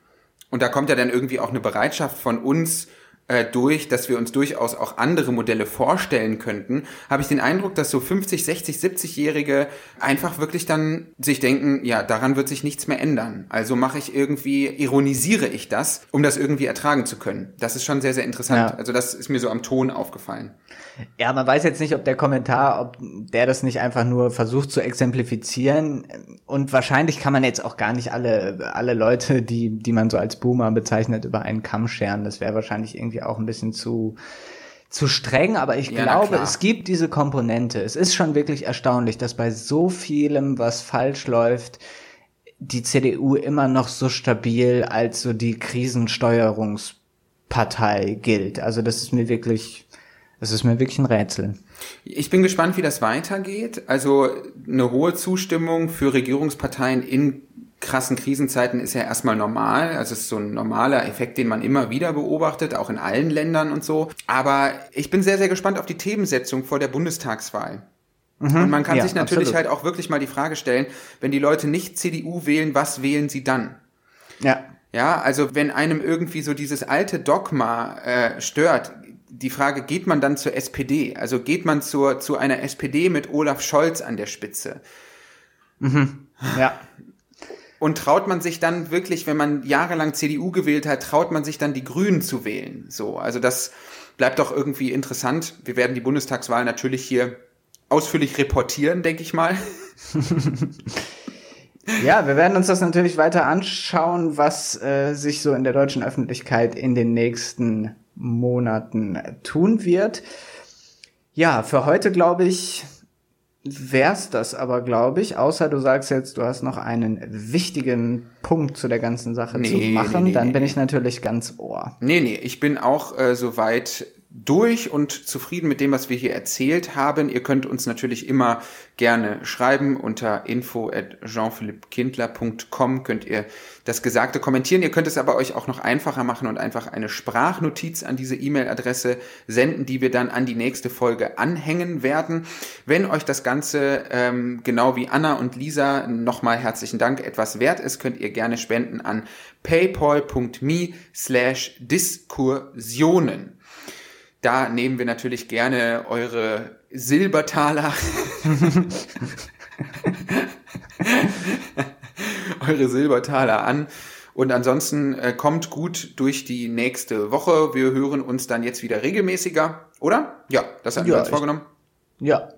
und da kommt ja dann irgendwie auch eine Bereitschaft von uns, äh, durch, dass wir uns durchaus auch andere Modelle vorstellen könnten, habe ich den Eindruck, dass so 50, 60, 70-Jährige einfach wirklich dann sich denken, ja, daran wird sich nichts mehr ändern. Also mache ich irgendwie, ironisiere ich das, um das irgendwie ertragen zu können. Das ist schon sehr, sehr interessant. Ja. Also das ist mir so am Ton aufgefallen. Ja, man weiß jetzt nicht, ob der Kommentar, ob der das nicht einfach nur versucht zu exemplifizieren. Und wahrscheinlich kann man jetzt auch gar nicht alle, alle Leute, die, die man so als Boomer bezeichnet, über einen Kamm scheren. Das wäre wahrscheinlich irgendwie auch ein bisschen zu, zu streng, aber ich ja, glaube, es gibt diese Komponente. Es ist schon wirklich erstaunlich, dass bei so vielem, was falsch läuft, die CDU immer noch so stabil als so die Krisensteuerungspartei gilt. Also das ist mir wirklich das ist mir wirklich ein Rätsel. Ich bin gespannt, wie das weitergeht. Also eine hohe Zustimmung für Regierungsparteien in krassen Krisenzeiten ist ja erstmal normal. Also es ist so ein normaler Effekt, den man immer wieder beobachtet, auch in allen Ländern und so. Aber ich bin sehr, sehr gespannt auf die Themensetzung vor der Bundestagswahl. Mhm, und man kann ja, sich natürlich absolut. halt auch wirklich mal die Frage stellen, wenn die Leute nicht CDU wählen, was wählen sie dann? Ja. Ja, also wenn einem irgendwie so dieses alte Dogma äh, stört, die Frage, geht man dann zur SPD? Also geht man zur, zu einer SPD mit Olaf Scholz an der Spitze? Mhm. Ja. Und traut man sich dann wirklich, wenn man jahrelang CDU gewählt hat, traut man sich dann die Grünen zu wählen? So, also das bleibt doch irgendwie interessant. Wir werden die Bundestagswahl natürlich hier ausführlich reportieren, denke ich mal. (laughs) Ja, wir werden uns das natürlich weiter anschauen, was äh, sich so in der deutschen Öffentlichkeit in den nächsten Monaten tun wird. Ja, für heute glaube ich, wär's das aber, glaube ich. Außer du sagst jetzt, du hast noch einen wichtigen Punkt zu der ganzen Sache nee, zu machen, nee, nee, dann bin ich natürlich ganz ohr. Nee, nee, ich bin auch äh, soweit durch und zufrieden mit dem, was wir hier erzählt haben. Ihr könnt uns natürlich immer gerne schreiben unter info at jean-philippe-kindler.com könnt ihr das Gesagte kommentieren. Ihr könnt es aber euch auch noch einfacher machen und einfach eine Sprachnotiz an diese E-Mail-Adresse senden, die wir dann an die nächste Folge anhängen werden. Wenn euch das Ganze ähm, genau wie Anna und Lisa nochmal herzlichen Dank etwas wert ist, könnt ihr gerne spenden an paypal.me slash Diskursionen. Da nehmen wir natürlich gerne eure Silbertaler. (laughs) eure Silbertaler an. Und ansonsten äh, kommt gut durch die nächste Woche. Wir hören uns dann jetzt wieder regelmäßiger, oder? Ja, das haben ja, wir uns vorgenommen. Ja.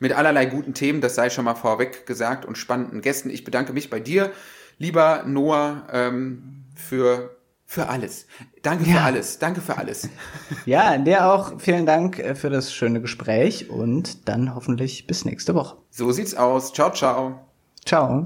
Mit allerlei guten Themen, das sei schon mal vorweg gesagt, und spannenden Gästen. Ich bedanke mich bei dir, lieber Noah, ähm, für für alles. Danke ja. für alles. Danke für alles. (laughs) Ja, dir auch vielen Dank äh, für das schöne Gespräch und dann hoffentlich bis nächste Woche. So sieht's aus. Ciao, ciao. Ciao.